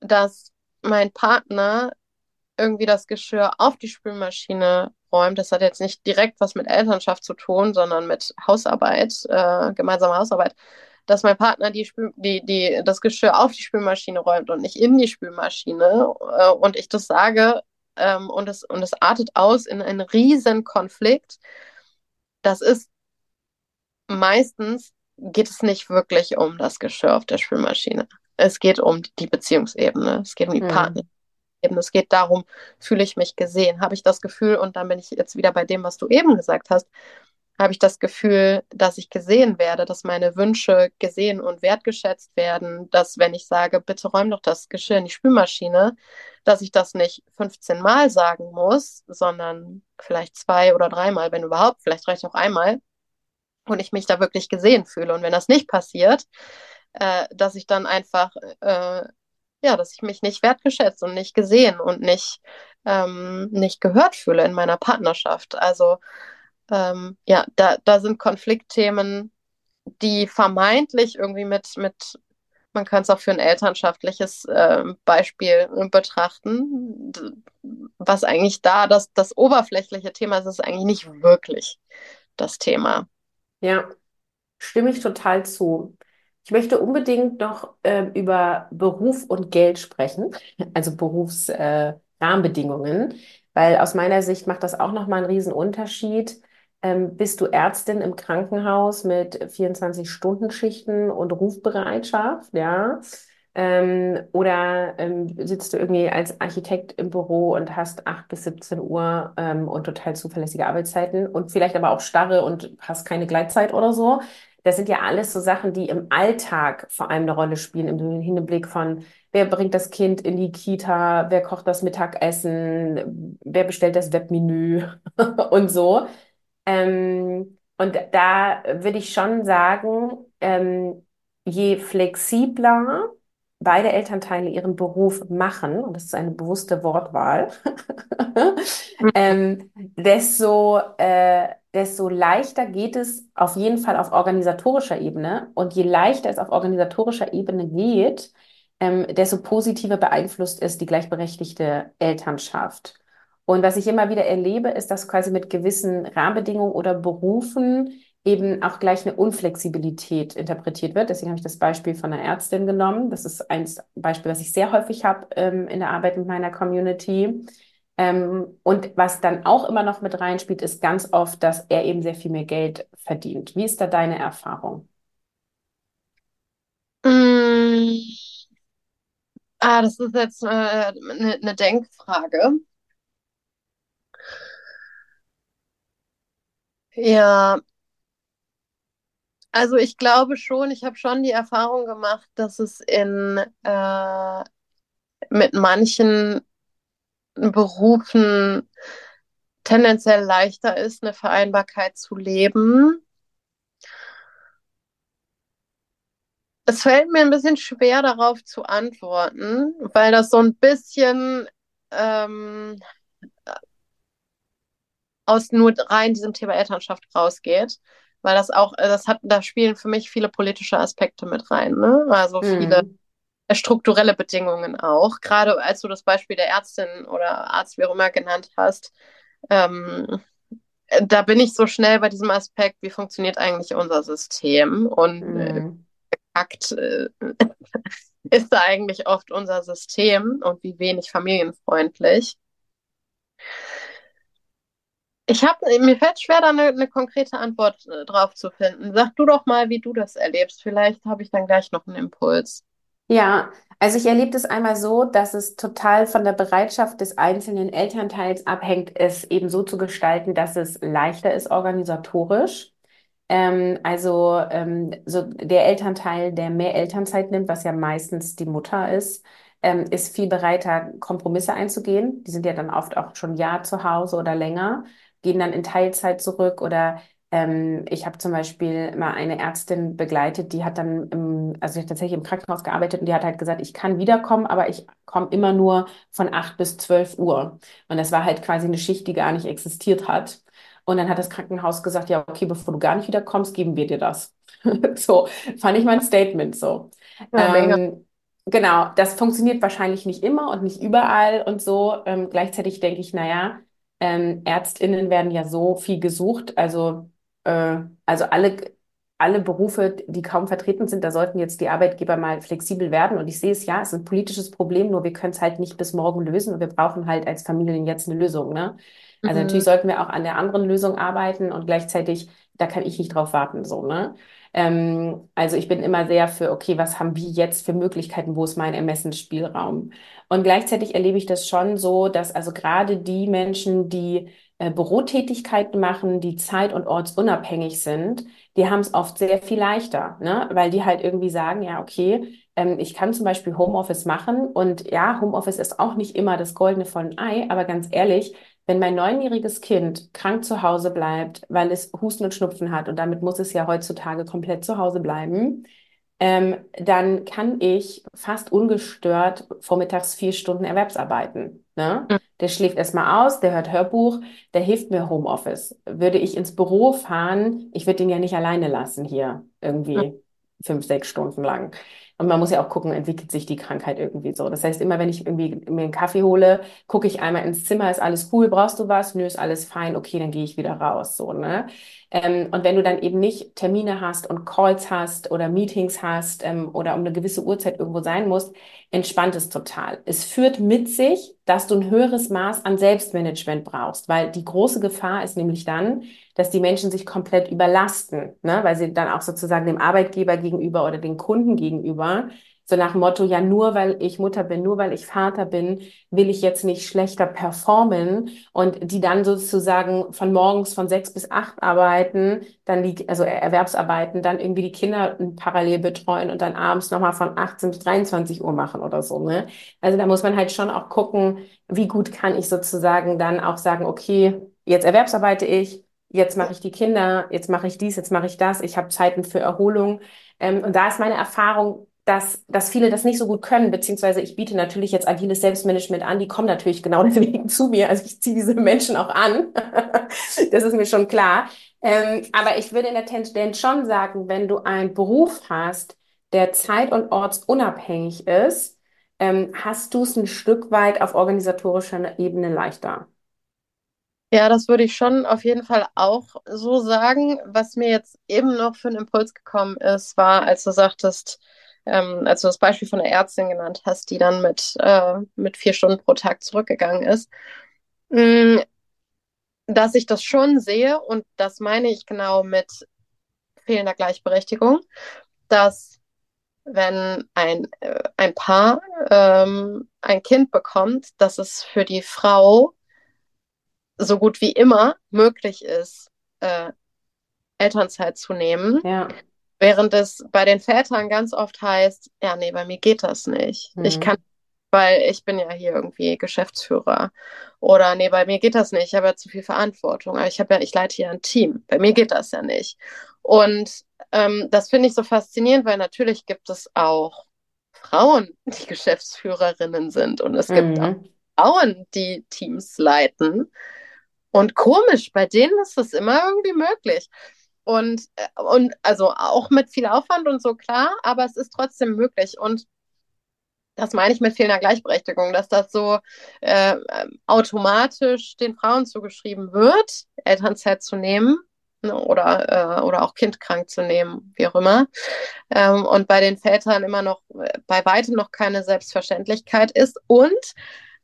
Speaker 2: dass mein Partner irgendwie das Geschirr auf die Spülmaschine räumt. Das hat jetzt nicht direkt was mit Elternschaft zu tun, sondern mit Hausarbeit, äh, gemeinsamer Hausarbeit. Dass mein Partner die, Spül die, die, das Geschirr auf die Spülmaschine räumt und nicht in die Spülmaschine. Äh, und ich das sage, ähm, und, es, und es artet aus in einen riesen Konflikt. Das ist meistens geht es nicht wirklich um das Geschirr auf der Spülmaschine. Es geht um die Beziehungsebene, es geht um die mhm. Partnerebene, es geht darum, fühle ich mich gesehen, habe ich das Gefühl, und dann bin ich jetzt wieder bei dem, was du eben gesagt hast, habe ich das Gefühl, dass ich gesehen werde, dass meine Wünsche gesehen und wertgeschätzt werden, dass wenn ich sage, bitte räum doch das Geschirr in die Spülmaschine, dass ich das nicht 15 Mal sagen muss, sondern vielleicht zwei oder dreimal, wenn überhaupt, vielleicht reicht auch einmal und ich mich da wirklich gesehen fühle. Und wenn das nicht passiert, äh, dass ich dann einfach, äh, ja, dass ich mich nicht wertgeschätzt und nicht gesehen und nicht, ähm, nicht gehört fühle in meiner Partnerschaft. Also ähm, ja, da, da sind Konfliktthemen, die vermeintlich irgendwie mit, mit man kann es auch für ein elternschaftliches äh, Beispiel betrachten, was eigentlich da das, das oberflächliche Thema ist, ist eigentlich nicht wirklich das Thema.
Speaker 1: Ja, stimme ich total zu. Ich möchte unbedingt noch äh, über Beruf und Geld sprechen, also Berufsrahmenbedingungen, äh, weil aus meiner Sicht macht das auch nochmal einen riesen Unterschied ähm, bist du Ärztin im Krankenhaus mit 24-Stunden-Schichten und Rufbereitschaft, ja? Ähm, oder ähm, sitzt du irgendwie als Architekt im Büro und hast 8 bis 17 Uhr ähm, und total zuverlässige Arbeitszeiten und vielleicht aber auch starre und hast keine Gleitzeit oder so. Das sind ja alles so Sachen, die im Alltag vor allem eine Rolle spielen, im Hinblick von, wer bringt das Kind in die Kita, wer kocht das Mittagessen, wer bestellt das Webmenü und so. Ähm, und da würde ich schon sagen, ähm, je flexibler beide Elternteile ihren Beruf machen, und das ist eine bewusste Wortwahl, ähm, desto, äh, desto leichter geht es auf jeden Fall auf organisatorischer Ebene. Und je leichter es auf organisatorischer Ebene geht, ähm, desto positiver beeinflusst es die gleichberechtigte Elternschaft. Und was ich immer wieder erlebe, ist, dass quasi mit gewissen Rahmenbedingungen oder Berufen eben auch gleich eine Unflexibilität interpretiert wird. Deswegen habe ich das Beispiel von einer Ärztin genommen. Das ist ein Beispiel, was ich sehr häufig habe ähm, in der Arbeit mit meiner Community. Ähm, und was dann auch immer noch mit reinspielt, ist ganz oft, dass er eben sehr viel mehr Geld verdient. Wie ist da deine Erfahrung?
Speaker 2: Mm, ah, das ist jetzt eine äh, ne, ne Denkfrage. Ja, also ich glaube schon, ich habe schon die Erfahrung gemacht, dass es in äh, mit manchen Berufen tendenziell leichter ist, eine Vereinbarkeit zu leben. Es fällt mir ein bisschen schwer, darauf zu antworten, weil das so ein bisschen ähm, aus nur rein diesem Thema Elternschaft rausgeht. Weil das auch, das hat, da spielen für mich viele politische Aspekte mit rein, ne? Also viele
Speaker 1: Mhm.
Speaker 2: strukturelle Bedingungen auch. Gerade als du das Beispiel der Ärztin oder Arzt, wie auch immer, genannt hast, ähm, da bin ich so schnell bei diesem Aspekt, wie funktioniert eigentlich unser System und äh,
Speaker 1: Mhm.
Speaker 2: Akt äh, ist da eigentlich oft unser System und wie wenig familienfreundlich. Ich habe, mir fällt schwer, da eine, eine konkrete Antwort äh, drauf zu finden. Sag du doch mal, wie du das erlebst. Vielleicht habe ich dann gleich noch einen Impuls.
Speaker 1: Ja, also ich erlebe das einmal so, dass es total von der Bereitschaft des einzelnen Elternteils abhängt, es eben so zu gestalten, dass es leichter ist organisatorisch. Ähm, also ähm, so der Elternteil, der mehr Elternzeit nimmt, was ja meistens die Mutter ist, ähm, ist viel bereiter, Kompromisse einzugehen. Die sind ja dann oft auch schon ein Jahr zu Hause oder länger, gehen dann in Teilzeit zurück oder ähm, ich habe zum Beispiel mal eine Ärztin begleitet, die hat dann im, also hat tatsächlich im Krankenhaus gearbeitet und die hat halt gesagt, ich kann wiederkommen, aber ich komme immer nur von 8 bis 12 Uhr. Und das war halt quasi eine Schicht, die gar nicht existiert hat. Und dann hat das Krankenhaus gesagt, ja, okay, bevor du gar nicht wiederkommst, geben wir dir das. So, fand ich mein Statement so.
Speaker 2: Ja.
Speaker 1: Ähm, genau, das funktioniert wahrscheinlich nicht immer und nicht überall und so. Ähm, gleichzeitig denke ich, naja, ähm, ÄrztInnen werden ja so viel gesucht. Also, äh, also alle, alle Berufe, die kaum vertreten sind, da sollten jetzt die Arbeitgeber mal flexibel werden. Und ich sehe es ja, es ist ein politisches Problem, nur wir können es halt nicht bis morgen lösen und wir brauchen halt als Familien jetzt eine Lösung, ne? Also
Speaker 2: Mhm.
Speaker 1: natürlich sollten wir auch an der anderen Lösung arbeiten und gleichzeitig, da kann ich nicht drauf warten, so, ne? Ähm, also ich bin immer sehr für, okay, was haben wir jetzt für Möglichkeiten, wo ist mein Ermessensspielraum? Und gleichzeitig erlebe ich das schon so, dass also gerade die Menschen, die äh, Bürotätigkeiten machen, die zeit- und ortsunabhängig sind, die haben es oft sehr viel leichter, ne? Weil die halt irgendwie sagen, ja, okay, ähm, ich kann zum Beispiel Homeoffice machen und ja, Homeoffice ist auch nicht immer das Goldene von Ei, aber ganz ehrlich, wenn mein neunjähriges Kind krank zu Hause bleibt, weil es Husten und Schnupfen hat, und damit muss es ja heutzutage komplett zu Hause bleiben, ähm, dann kann ich fast ungestört vormittags vier Stunden Erwerbsarbeiten. Ne? Der schläft erstmal aus, der hört Hörbuch, der hilft mir Homeoffice. Würde ich ins Büro fahren, ich würde den ja nicht alleine lassen hier irgendwie fünf, sechs Stunden lang. Und man muss ja auch gucken, entwickelt sich die Krankheit irgendwie so. Das heißt, immer wenn ich irgendwie mir einen Kaffee hole, gucke ich einmal ins Zimmer, ist alles cool, brauchst du was? Nö, ist alles fein, okay, dann gehe ich wieder raus, so, ne? Ähm, und wenn du dann eben nicht Termine hast und Calls hast oder Meetings hast ähm, oder um eine gewisse Uhrzeit irgendwo sein musst, entspannt es total. Es führt mit sich, dass du ein höheres Maß an Selbstmanagement brauchst, weil die große Gefahr ist nämlich dann, dass die Menschen sich komplett überlasten, ne? Weil sie dann auch sozusagen dem Arbeitgeber gegenüber oder den Kunden gegenüber so nach dem Motto, ja, nur weil ich Mutter bin, nur weil ich Vater bin, will ich jetzt nicht schlechter performen und die dann sozusagen von morgens von sechs bis acht arbeiten, dann die, also Erwerbsarbeiten, dann irgendwie die Kinder parallel betreuen und dann abends nochmal von 18 bis 23 Uhr machen oder so, ne? Also da muss man halt schon auch gucken, wie gut kann ich sozusagen dann auch sagen, okay, jetzt erwerbsarbeite ich, jetzt mache ich die Kinder, jetzt mache ich dies, jetzt mache ich das, ich habe Zeiten für Erholung. Ähm, und da ist meine Erfahrung, dass, dass viele das nicht so gut können, beziehungsweise ich biete natürlich jetzt agiles Selbstmanagement an, die kommen natürlich genau deswegen zu mir. Also ich ziehe diese Menschen auch an. Das ist mir schon klar. Ähm, aber ich würde in der Tendenz schon sagen, wenn du einen Beruf hast, der zeit- und ortsunabhängig ist, ähm, hast du es ein Stück weit auf organisatorischer Ebene leichter.
Speaker 2: Ja, das würde ich schon auf jeden Fall auch so sagen. Was mir jetzt eben noch für einen Impuls gekommen ist, war, als du sagtest, ähm, als du das Beispiel von der Ärztin genannt hast, die dann mit, äh, mit vier Stunden pro Tag zurückgegangen ist, mh, mm, dass ich das schon sehe und das meine ich genau mit fehlender Gleichberechtigung, dass wenn ein, äh, ein Paar ähm, ein Kind bekommt, dass es für die Frau so gut wie immer möglich ist, äh, Elternzeit zu nehmen.
Speaker 1: Ja.
Speaker 2: Während es bei den Vätern ganz oft heißt, ja, nee, bei mir geht das nicht. Mhm. Ich kann, weil ich bin ja hier irgendwie Geschäftsführer. Oder nee, bei mir geht das nicht. Ich habe ja zu viel Verantwortung. Aber ich habe ja, ich leite hier ein Team. Bei mir geht das ja nicht. Und ähm, das finde ich so faszinierend, weil natürlich gibt es auch Frauen, die Geschäftsführerinnen sind. Und es gibt mhm. auch Frauen, die Teams leiten. Und komisch, bei denen ist das immer irgendwie möglich. Und, äh, und also auch mit viel Aufwand und so, klar, aber es ist trotzdem möglich. Und das meine ich mit fehlender Gleichberechtigung, dass das so äh, automatisch den Frauen zugeschrieben wird, Elternzeit zu nehmen ne, oder, äh, oder auch kindkrank zu nehmen, wie auch immer. Ähm, und bei den Vätern immer noch äh, bei weitem noch keine Selbstverständlichkeit ist. Und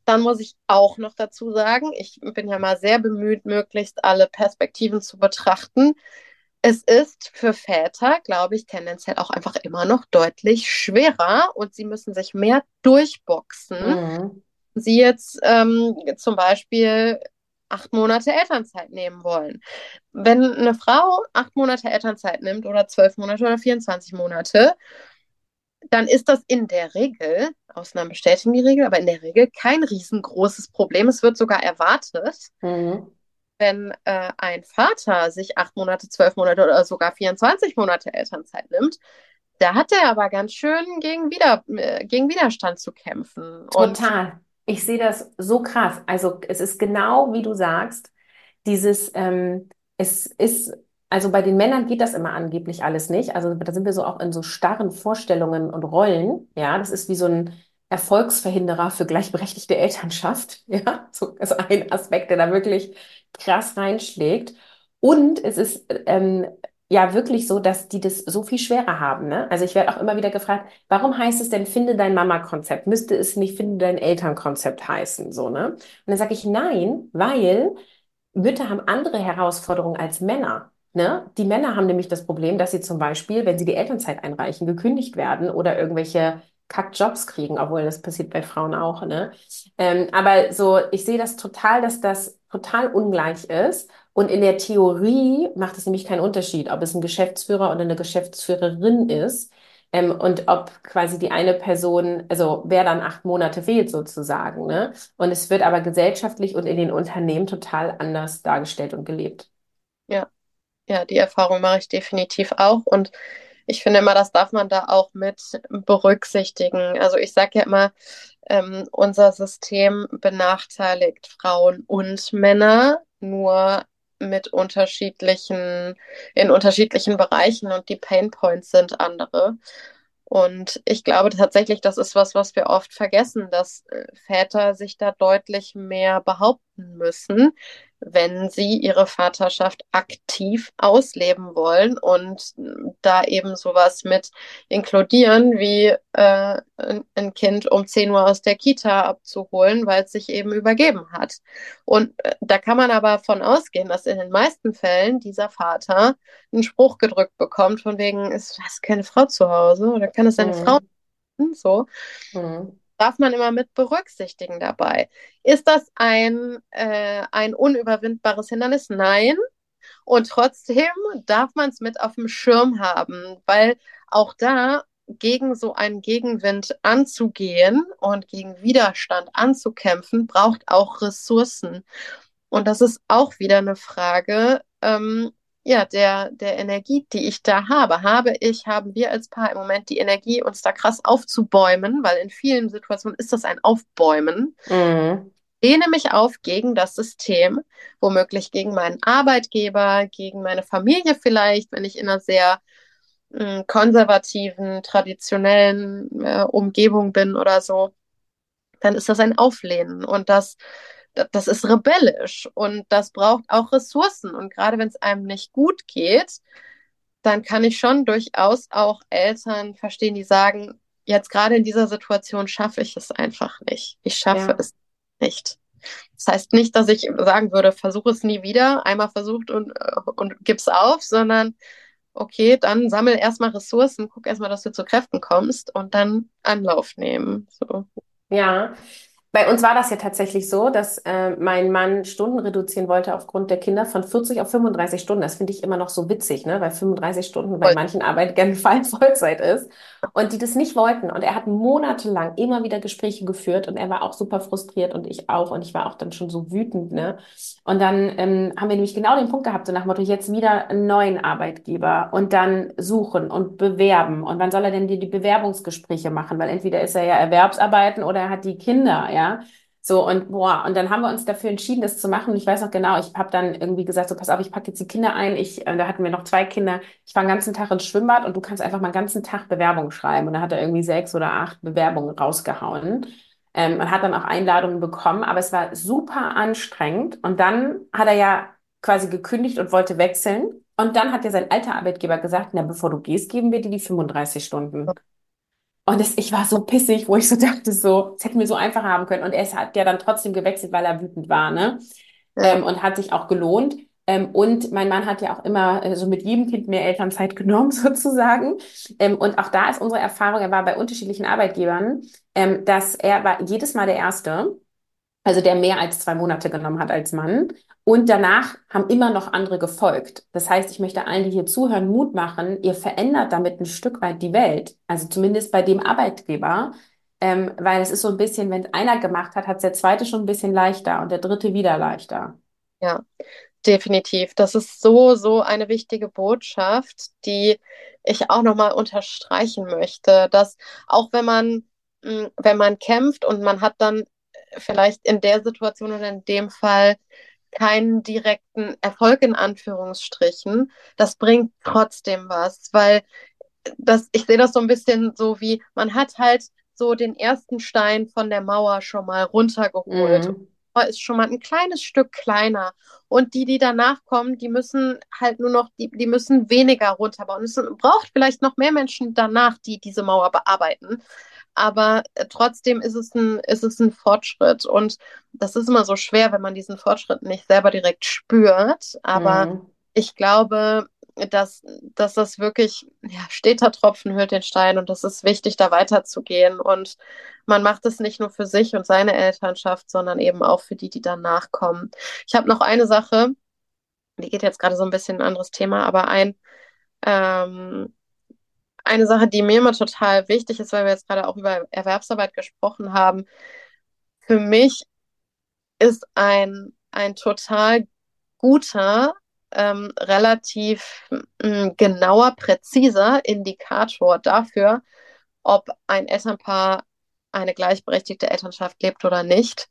Speaker 2: dann muss ich auch noch dazu sagen, ich bin ja mal sehr bemüht, möglichst alle Perspektiven zu betrachten. Es ist für Väter, glaube ich, tendenziell auch einfach immer noch deutlich schwerer und sie müssen sich mehr durchboxen. Mhm. Sie jetzt ähm, zum Beispiel acht Monate Elternzeit nehmen wollen. Wenn eine Frau acht Monate Elternzeit nimmt oder zwölf Monate oder 24 Monate, dann ist das in der Regel, Ausnahmen bestätigen die Regel, aber in der Regel kein riesengroßes Problem. Es wird sogar erwartet, mhm. Wenn äh, ein Vater sich acht Monate, zwölf Monate oder sogar 24 Monate Elternzeit nimmt, da hat er aber ganz schön gegen, Wider äh, gegen Widerstand zu kämpfen.
Speaker 1: Total. Und ich sehe das so krass. Also es ist genau wie du sagst, dieses, ähm, es ist also bei den Männern geht das immer angeblich alles nicht. Also da sind wir so auch in so starren Vorstellungen und Rollen. Ja, das ist wie so ein Erfolgsverhinderer für gleichberechtigte Elternschaft. Ja, so ist ein Aspekt, der da wirklich krass reinschlägt. Und es ist ähm, ja wirklich so, dass die das so viel schwerer haben. Ne? Also ich werde auch immer wieder gefragt, warum heißt es denn finde dein Mama-Konzept? Müsste es nicht finde dein Elternkonzept heißen? So, ne? Und dann sage ich nein, weil Mütter haben andere Herausforderungen als Männer. Ne? Die Männer haben nämlich das Problem, dass sie zum Beispiel, wenn sie die Elternzeit einreichen, gekündigt werden oder irgendwelche Kackjobs kriegen, obwohl das passiert bei Frauen auch. Ne? Ähm, aber so, ich sehe das total, dass das total ungleich ist. Und in der Theorie macht es nämlich keinen Unterschied, ob es ein Geschäftsführer oder eine Geschäftsführerin ist. Ähm, und ob quasi die eine Person, also wer dann acht Monate fehlt sozusagen. Ne? Und es wird aber gesellschaftlich und in den Unternehmen total anders dargestellt und gelebt.
Speaker 2: Ja, ja, die Erfahrung mache ich definitiv auch. Und ich finde immer, das darf man da auch mit berücksichtigen. Also ich sage ja immer, ähm, unser System benachteiligt Frauen und Männer nur mit unterschiedlichen, in unterschiedlichen Bereichen und die Pain Points sind andere. Und ich glaube tatsächlich, das ist was, was wir oft vergessen, dass äh, Väter sich da deutlich mehr behaupten müssen, wenn sie ihre Vaterschaft aktiv ausleben wollen und da eben sowas mit inkludieren, wie äh, ein Kind um 10 Uhr aus der Kita abzuholen, weil es sich eben übergeben hat. Und äh, da kann man aber von ausgehen, dass in den meisten Fällen dieser Vater einen Spruch gedrückt bekommt, von wegen, ist das keine Frau zu Hause oder kann es eine mhm. Frau so. Mhm darf man immer mit berücksichtigen dabei. Ist das ein, äh, ein unüberwindbares Hindernis? Nein. Und trotzdem darf man es mit auf dem Schirm haben, weil auch da gegen so einen Gegenwind anzugehen und gegen Widerstand anzukämpfen, braucht auch Ressourcen. Und das ist auch wieder eine Frage, ähm, ja, der, der Energie, die ich da habe. Habe ich, haben wir als Paar im Moment die Energie, uns da krass aufzubäumen, weil in vielen Situationen ist das ein Aufbäumen. Mhm. Lehne mich auf gegen das System, womöglich gegen meinen Arbeitgeber, gegen meine Familie vielleicht, wenn ich in einer sehr äh, konservativen, traditionellen äh, Umgebung bin oder so, dann ist das ein Auflehnen. Und das das ist rebellisch und das braucht auch Ressourcen. Und gerade wenn es einem nicht gut geht, dann kann ich schon durchaus auch Eltern verstehen, die sagen, jetzt gerade in dieser Situation schaffe ich es einfach nicht. Ich schaffe ja. es nicht. Das heißt nicht, dass ich sagen würde, versuche es nie wieder, einmal versucht und, äh, und gib's auf, sondern okay, dann sammel erstmal Ressourcen, guck erstmal, dass du zu Kräften kommst und dann Anlauf nehmen. So.
Speaker 1: Ja, bei uns war das ja tatsächlich so, dass äh, mein Mann Stunden reduzieren wollte aufgrund der Kinder von 40 auf 35 Stunden. Das finde ich immer noch so witzig, ne? weil 35 Stunden bei manchen Arbeitgebern Vollzeit ist. Und die das nicht wollten. Und er hat monatelang immer wieder Gespräche geführt und er war auch super frustriert und ich auch. Und ich war auch dann schon so wütend. Ne? Und dann ähm, haben wir nämlich genau den Punkt gehabt, so nach dem Motto, jetzt wieder einen neuen Arbeitgeber und dann suchen und bewerben. Und wann soll er denn die, die Bewerbungsgespräche machen? Weil entweder ist er ja Erwerbsarbeiten oder er hat die Kinder, ja. So, und boah, und dann haben wir uns dafür entschieden, das zu machen. Und ich weiß noch genau, ich habe dann irgendwie gesagt, so pass auf, ich packe jetzt die Kinder ein. Ich, äh, da hatten wir noch zwei Kinder. Ich war den ganzen Tag ins Schwimmbad und du kannst einfach mal den ganzen Tag Bewerbungen schreiben. Und da hat er irgendwie sechs oder acht Bewerbungen rausgehauen. Ähm, hat dann auch Einladungen bekommen, aber es war super anstrengend. Und dann hat er ja quasi gekündigt und wollte wechseln. Und dann hat ja sein alter Arbeitgeber gesagt, na, bevor du gehst, geben wir dir die 35 Stunden. Und das, ich war so pissig, wo ich so dachte, so, es hätten wir so einfach haben können. Und er hat ja dann trotzdem gewechselt, weil er wütend war, ne? Ja. Ähm, und hat sich auch gelohnt. Ähm, und mein Mann hat ja auch immer äh, so mit jedem Kind mehr Elternzeit genommen, sozusagen. Ähm, und auch da ist unsere Erfahrung, er war bei unterschiedlichen Arbeitgebern, ähm, dass er war jedes Mal der Erste, also der mehr als zwei Monate genommen hat als Mann. Und danach haben immer noch andere gefolgt. Das heißt, ich möchte allen, die hier zuhören, Mut machen. Ihr verändert damit ein Stück weit die Welt. Also zumindest bei dem Arbeitgeber. Ähm, weil es ist so ein bisschen, wenn einer gemacht hat, hat es der zweite schon ein bisschen leichter und der dritte wieder leichter.
Speaker 2: Ja, definitiv. Das ist so, so eine wichtige Botschaft, die ich auch nochmal unterstreichen möchte, dass auch wenn man, hm, wenn man kämpft und man hat dann vielleicht in der Situation oder in dem Fall keinen direkten Erfolg in Anführungsstrichen, das bringt trotzdem was, weil das, ich sehe das so ein bisschen so wie, man hat halt so den ersten Stein von der Mauer schon mal runtergeholt. Mhm. Ist schon mal ein kleines Stück kleiner. Und die, die danach kommen, die müssen halt nur noch, die, die müssen weniger runterbauen. Es braucht vielleicht noch mehr Menschen danach, die diese Mauer bearbeiten aber äh, trotzdem ist es ein, ist es ein Fortschritt. Und das ist immer so schwer, wenn man diesen Fortschritt nicht selber direkt spürt. Aber mhm. ich glaube, dass, dass das wirklich, ja, steter Tropfen hüllt den Stein und das ist wichtig, da weiterzugehen. Und man macht es nicht nur für sich und seine Elternschaft, sondern eben auch für die, die danach kommen. Ich habe noch eine Sache, die geht jetzt gerade so ein bisschen ein anderes Thema, aber ein, ähm, eine Sache, die mir immer total wichtig ist, weil wir jetzt gerade auch über Erwerbsarbeit gesprochen haben. Für mich ist ein, ein total guter, ähm, relativ äh, genauer, präziser Indikator dafür, ob ein Elternpaar eine gleichberechtigte Elternschaft lebt oder nicht,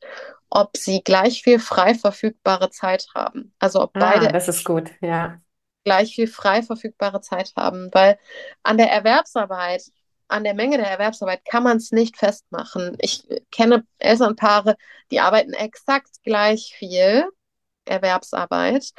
Speaker 2: ob sie gleich viel frei verfügbare Zeit haben. Also ob ah, beide.
Speaker 1: Das ist gut, ja
Speaker 2: gleich viel frei verfügbare Zeit haben, weil an der Erwerbsarbeit, an der Menge der Erwerbsarbeit kann man es nicht festmachen. Ich kenne Elternpaare, die arbeiten exakt gleich viel Erwerbsarbeit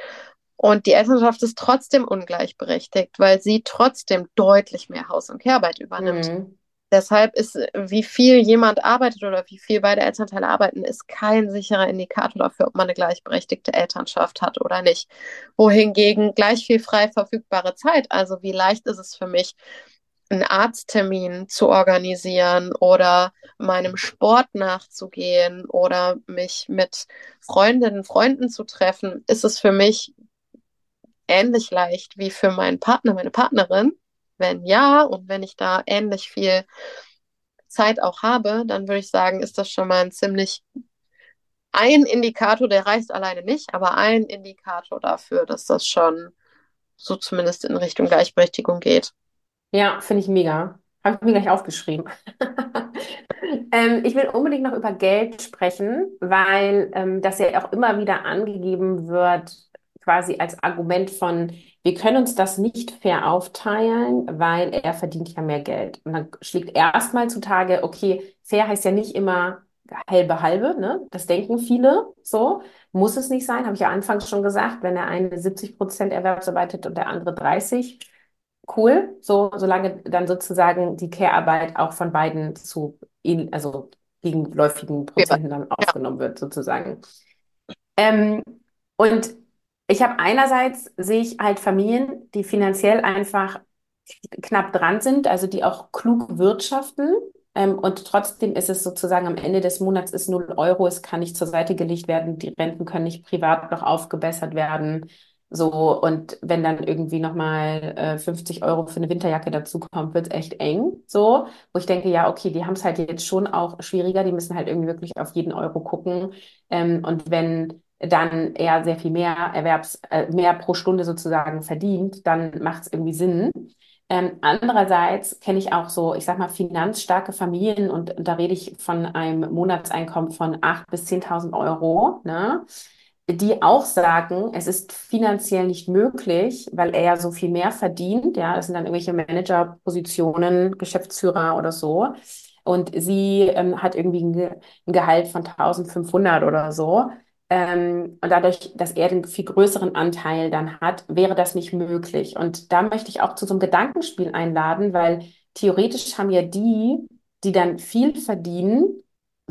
Speaker 2: und die Elternschaft ist trotzdem ungleichberechtigt, weil sie trotzdem deutlich mehr Haus- und Kehrarbeit übernimmt. Mhm. Deshalb ist, wie viel jemand arbeitet oder wie viel beide Elternteile arbeiten, ist kein sicherer Indikator dafür, ob man eine gleichberechtigte Elternschaft hat oder nicht. Wohingegen gleich viel frei verfügbare Zeit, also wie leicht ist es für mich, einen Arzttermin zu organisieren oder meinem Sport nachzugehen oder mich mit Freundinnen, Freunden zu treffen, ist es für mich ähnlich leicht wie für meinen Partner, meine Partnerin. Wenn ja und wenn ich da ähnlich viel Zeit auch habe, dann würde ich sagen, ist das schon mal ein ziemlich ein Indikator, der reicht alleine nicht, aber ein Indikator dafür, dass das schon so zumindest in Richtung Gleichberechtigung geht.
Speaker 1: Ja, finde ich mega. Habe ich mir gleich aufgeschrieben. ähm, ich will unbedingt noch über Geld sprechen, weil ähm, das ja auch immer wieder angegeben wird, quasi als Argument von, wir können uns das nicht fair aufteilen, weil er verdient ja mehr Geld. Und dann schlägt erstmal zutage, okay, fair heißt ja nicht immer halbe halbe, ne? Das denken viele so. Muss es nicht sein, habe ich ja anfangs schon gesagt, wenn der eine 70 Prozent Erwerbsarbeitet und der andere 30%, cool, so, solange dann sozusagen die Care-Arbeit auch von beiden zu, also gegenläufigen Prozenten dann aufgenommen wird, sozusagen. Ähm, und ich habe einerseits, sehe ich halt Familien, die finanziell einfach knapp dran sind, also die auch klug wirtschaften. Ähm, und trotzdem ist es sozusagen am Ende des Monats ist 0 Euro, es kann nicht zur Seite gelegt werden, die Renten können nicht privat noch aufgebessert werden. So, und wenn dann irgendwie nochmal äh, 50 Euro für eine Winterjacke dazukommt, wird es echt eng. So, wo ich denke, ja, okay, die haben es halt jetzt schon auch schwieriger, die müssen halt irgendwie wirklich auf jeden Euro gucken. Ähm, und wenn dann er sehr viel mehr Erwerbs, äh, mehr pro Stunde sozusagen verdient, dann macht es irgendwie Sinn. Ähm, andererseits kenne ich auch so, ich sag mal, finanzstarke Familien und, und da rede ich von einem Monatseinkommen von 8.000 bis 10.000 Euro, ne? die auch sagen, es ist finanziell nicht möglich, weil er ja so viel mehr verdient. Ja, das sind dann irgendwelche Managerpositionen, Geschäftsführer oder so. Und sie ähm, hat irgendwie ein Gehalt von 1500 oder so. Ähm, und dadurch, dass er den viel größeren Anteil dann hat, wäre das nicht möglich. Und da möchte ich auch zu so einem Gedankenspiel einladen, weil theoretisch haben ja die, die dann viel verdienen,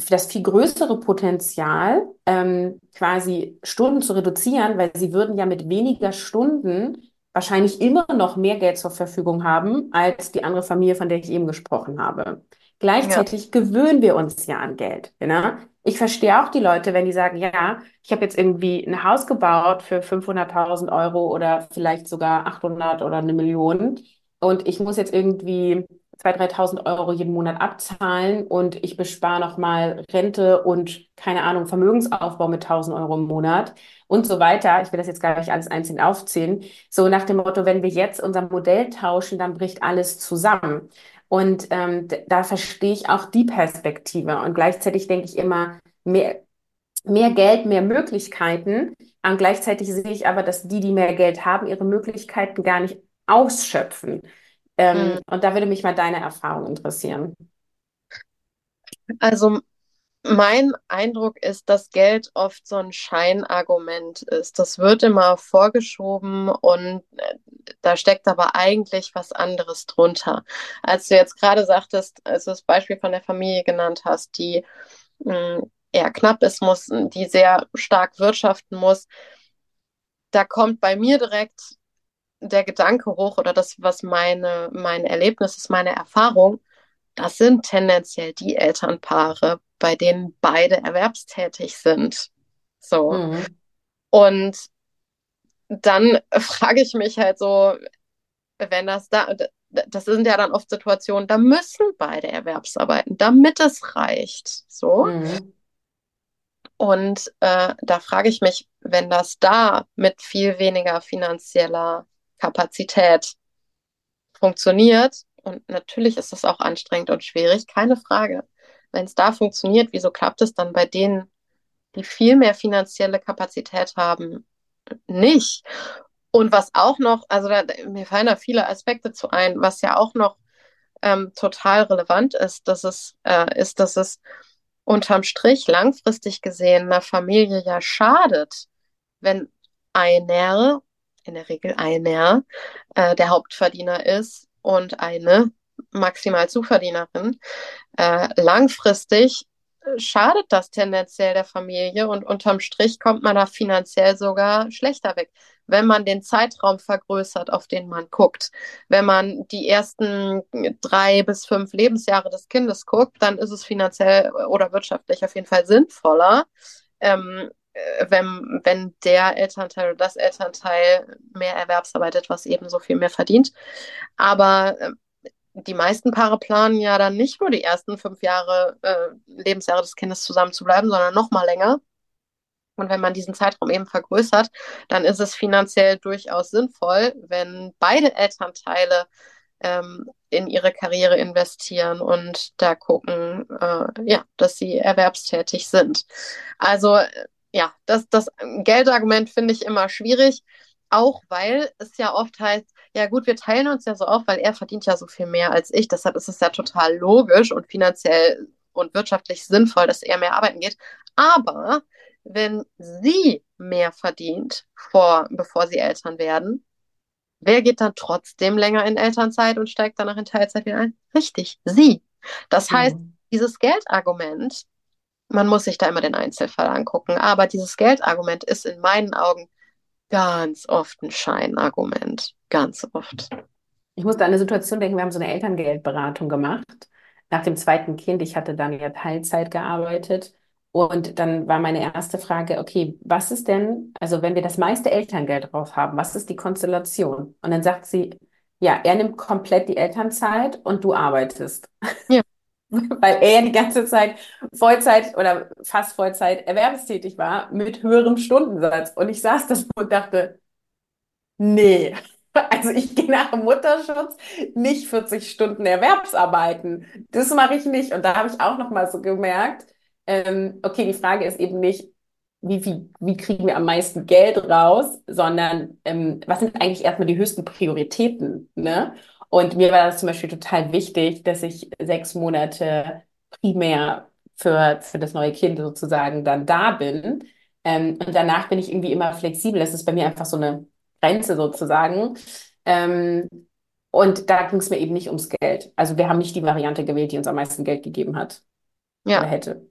Speaker 1: das viel größere Potenzial, ähm, quasi Stunden zu reduzieren, weil sie würden ja mit weniger Stunden wahrscheinlich immer noch mehr Geld zur Verfügung haben als die andere Familie, von der ich eben gesprochen habe. Gleichzeitig ja. gewöhnen wir uns ja an Geld. Ne? Ich verstehe auch die Leute, wenn die sagen, ja, ich habe jetzt irgendwie ein Haus gebaut für 500.000 Euro oder vielleicht sogar 800 oder eine Million und ich muss jetzt irgendwie 2.000, 3.000 Euro jeden Monat abzahlen und ich bespare nochmal Rente und keine Ahnung, Vermögensaufbau mit 1.000 Euro im Monat und so weiter. Ich will das jetzt gar nicht alles einzeln aufzählen. So nach dem Motto, wenn wir jetzt unser Modell tauschen, dann bricht alles zusammen. Und ähm, da verstehe ich auch die Perspektive. Und gleichzeitig denke ich immer, mehr, mehr Geld, mehr Möglichkeiten. Und gleichzeitig sehe ich aber, dass die, die mehr Geld haben, ihre Möglichkeiten gar nicht ausschöpfen. Ähm, mhm. Und da würde mich mal deine Erfahrung interessieren.
Speaker 2: Also mein Eindruck ist, dass Geld oft so ein Scheinargument ist. Das wird immer vorgeschoben und äh, da steckt aber eigentlich was anderes drunter. Als du jetzt gerade sagtest, als du das Beispiel von der Familie genannt hast, die hm, eher knapp ist, muss, die sehr stark wirtschaften muss, da kommt bei mir direkt der Gedanke hoch oder das, was meine, mein Erlebnis ist, meine Erfahrung, das sind tendenziell die Elternpaare, bei denen beide erwerbstätig sind. So. Mhm. Und dann frage ich mich halt so, wenn das da, das sind ja dann oft Situationen, da müssen beide Erwerbsarbeiten, damit es reicht. So. Mhm. Und äh, da frage ich mich, wenn das da mit viel weniger finanzieller Kapazität funktioniert, und natürlich ist das auch anstrengend und schwierig, keine Frage. Wenn es da funktioniert, wieso klappt es dann bei denen, die viel mehr finanzielle Kapazität haben, nicht? Und was auch noch, also da, mir fallen da viele Aspekte zu ein, was ja auch noch ähm, total relevant ist, dass es, äh, ist, dass es unterm Strich langfristig gesehen einer Familie ja schadet, wenn einer, in der Regel einer, äh, der Hauptverdiener ist und eine maximal Zuverdienerin. Äh, langfristig schadet das tendenziell der Familie und unterm Strich kommt man da finanziell sogar schlechter weg, wenn man den Zeitraum vergrößert, auf den man guckt. Wenn man die ersten drei bis fünf Lebensjahre des Kindes guckt, dann ist es finanziell oder wirtschaftlich auf jeden Fall sinnvoller, ähm, wenn, wenn der Elternteil oder das Elternteil mehr erwerbsarbeitet, was eben so viel mehr verdient. Aber äh, die meisten Paare planen ja dann nicht nur die ersten fünf Jahre, äh, Lebensjahre des Kindes zusammen zu bleiben, sondern noch mal länger. Und wenn man diesen Zeitraum eben vergrößert, dann ist es finanziell durchaus sinnvoll, wenn beide Elternteile ähm, in ihre Karriere investieren und da gucken, äh, ja, dass sie erwerbstätig sind. Also ja, das, das Geldargument finde ich immer schwierig, auch weil es ja oft heißt, ja gut, wir teilen uns ja so auf, weil er verdient ja so viel mehr als ich. Deshalb ist es ja total logisch und finanziell und wirtschaftlich sinnvoll, dass er mehr arbeiten geht. Aber wenn sie mehr verdient, vor, bevor sie Eltern werden, wer geht dann trotzdem länger in Elternzeit und steigt danach in Teilzeit wieder ein? Richtig, sie. Das heißt, mhm. dieses Geldargument, man muss sich da immer den Einzelfall angucken, aber dieses Geldargument ist in meinen Augen ganz oft ein Scheinargument. Ganz oft.
Speaker 1: Ich musste an eine Situation denken, wir haben so eine Elterngeldberatung gemacht. Nach dem zweiten Kind, ich hatte dann ja Teilzeit gearbeitet. Und dann war meine erste Frage, okay, was ist denn, also wenn wir das meiste Elterngeld drauf haben, was ist die Konstellation? Und dann sagt sie, ja, er nimmt komplett die Elternzeit und du arbeitest. Ja. Weil er die ganze Zeit Vollzeit oder fast Vollzeit erwerbstätig war mit höherem Stundensatz. Und ich saß da und dachte, nee, also ich gehe nach dem Mutterschutz nicht 40 Stunden Erwerbsarbeiten. Das mache ich nicht. Und da habe ich auch noch mal so gemerkt, ähm, okay, die Frage ist eben nicht, wie, wie, wie kriegen wir am meisten Geld raus, sondern ähm, was sind eigentlich erstmal die höchsten Prioritäten? Ne? Und mir war das zum Beispiel total wichtig, dass ich sechs Monate primär für, für das neue Kind sozusagen dann da bin. Ähm, und danach bin ich irgendwie immer flexibel. Das ist bei mir einfach so eine Grenze sozusagen. Ähm, und da ging es mir eben nicht ums Geld. Also wir haben nicht die Variante gewählt, die uns am meisten Geld gegeben hat.
Speaker 2: Ja. Oder hätte.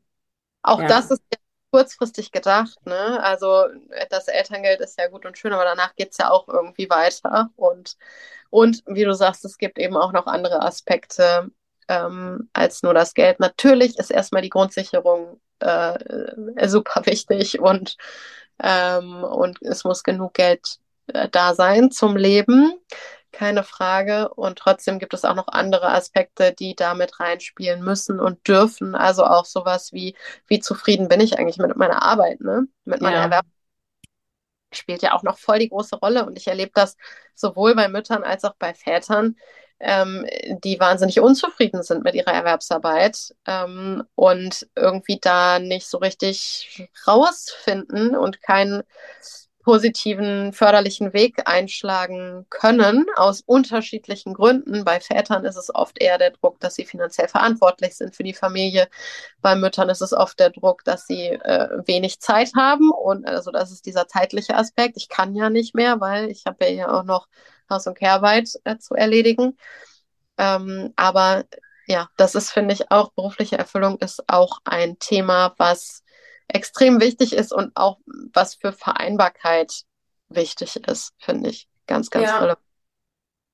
Speaker 2: Auch ja. das ist ja kurzfristig gedacht, ne? Also das Elterngeld ist ja gut und schön, aber danach geht es ja auch irgendwie weiter. Und, und wie du sagst, es gibt eben auch noch andere Aspekte ähm, als nur das Geld. Natürlich ist erstmal die Grundsicherung äh, super wichtig und, ähm, und es muss genug Geld äh, da sein zum Leben keine Frage. Und trotzdem gibt es auch noch andere Aspekte, die damit reinspielen müssen und dürfen. Also auch sowas wie, wie zufrieden bin ich eigentlich mit meiner Arbeit, ne? Mit meiner ja. Erwerb spielt ja auch noch voll die große Rolle. Und ich erlebe das sowohl bei Müttern als auch bei Vätern, ähm, die wahnsinnig unzufrieden sind mit ihrer Erwerbsarbeit ähm, und irgendwie da nicht so richtig rausfinden und kein positiven, förderlichen Weg einschlagen können, aus unterschiedlichen Gründen. Bei Vätern ist es oft eher der Druck, dass sie finanziell verantwortlich sind für die Familie. Bei Müttern ist es oft der Druck, dass sie äh, wenig Zeit haben. Und also das ist dieser zeitliche Aspekt. Ich kann ja nicht mehr, weil ich habe ja auch noch Haus- und Kehrarbeit äh, zu erledigen. Ähm, aber ja, das ist, finde ich, auch berufliche Erfüllung ist auch ein Thema, was extrem wichtig ist und auch was für Vereinbarkeit wichtig ist, finde ich. Ganz, ganz ja. relevant.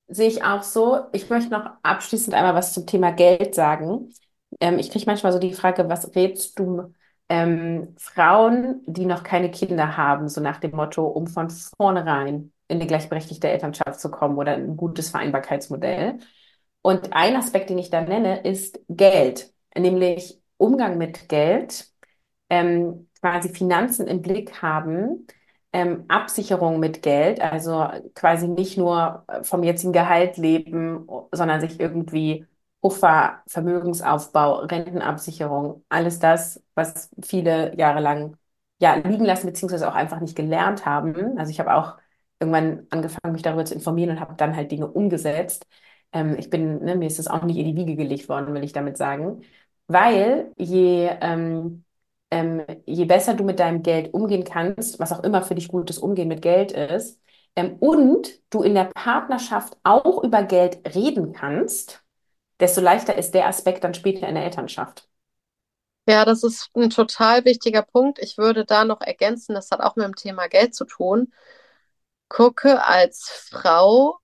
Speaker 1: Sehe ich auch so. Ich möchte noch abschließend einmal was zum Thema Geld sagen. Ähm, ich kriege manchmal so die Frage, was rätst du ähm, Frauen, die noch keine Kinder haben, so nach dem Motto, um von vornherein in eine gleichberechtigte Elternschaft zu kommen oder ein gutes Vereinbarkeitsmodell? Und ein Aspekt, den ich da nenne, ist Geld, nämlich Umgang mit Geld ähm, quasi Finanzen im Blick haben, ähm, Absicherung mit Geld, also quasi nicht nur vom jetzigen Gehalt leben, sondern sich irgendwie Puffer, Vermögensaufbau, Rentenabsicherung, alles das, was viele Jahre lang ja, liegen lassen, beziehungsweise auch einfach nicht gelernt haben. Also ich habe auch irgendwann angefangen, mich darüber zu informieren und habe dann halt Dinge umgesetzt. Ähm, ich bin, ne, mir ist das auch nicht in die Wiege gelegt worden, will ich damit sagen. Weil je ähm, ähm, je besser du mit deinem Geld umgehen kannst, was auch immer für dich gutes Umgehen mit Geld ist, ähm, und du in der Partnerschaft auch über Geld reden kannst, desto leichter ist der Aspekt dann später in der Elternschaft.
Speaker 2: Ja, das ist ein total wichtiger Punkt. Ich würde da noch ergänzen, das hat auch mit dem Thema Geld zu tun. Gucke als Frau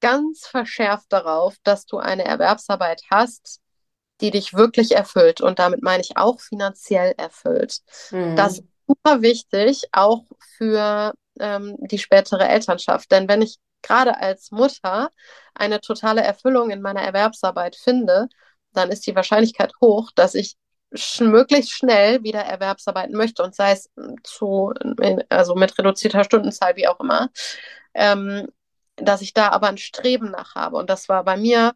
Speaker 2: ganz verschärft darauf, dass du eine Erwerbsarbeit hast, die dich wirklich erfüllt. Und damit meine ich auch finanziell erfüllt. Mhm. Das ist super wichtig, auch für ähm, die spätere Elternschaft. Denn wenn ich gerade als Mutter eine totale Erfüllung in meiner Erwerbsarbeit finde, dann ist die Wahrscheinlichkeit hoch, dass ich sch möglichst schnell wieder Erwerbsarbeiten möchte und sei es zu, also mit reduzierter Stundenzahl, wie auch immer, ähm, dass ich da aber ein Streben nach habe. Und das war bei mir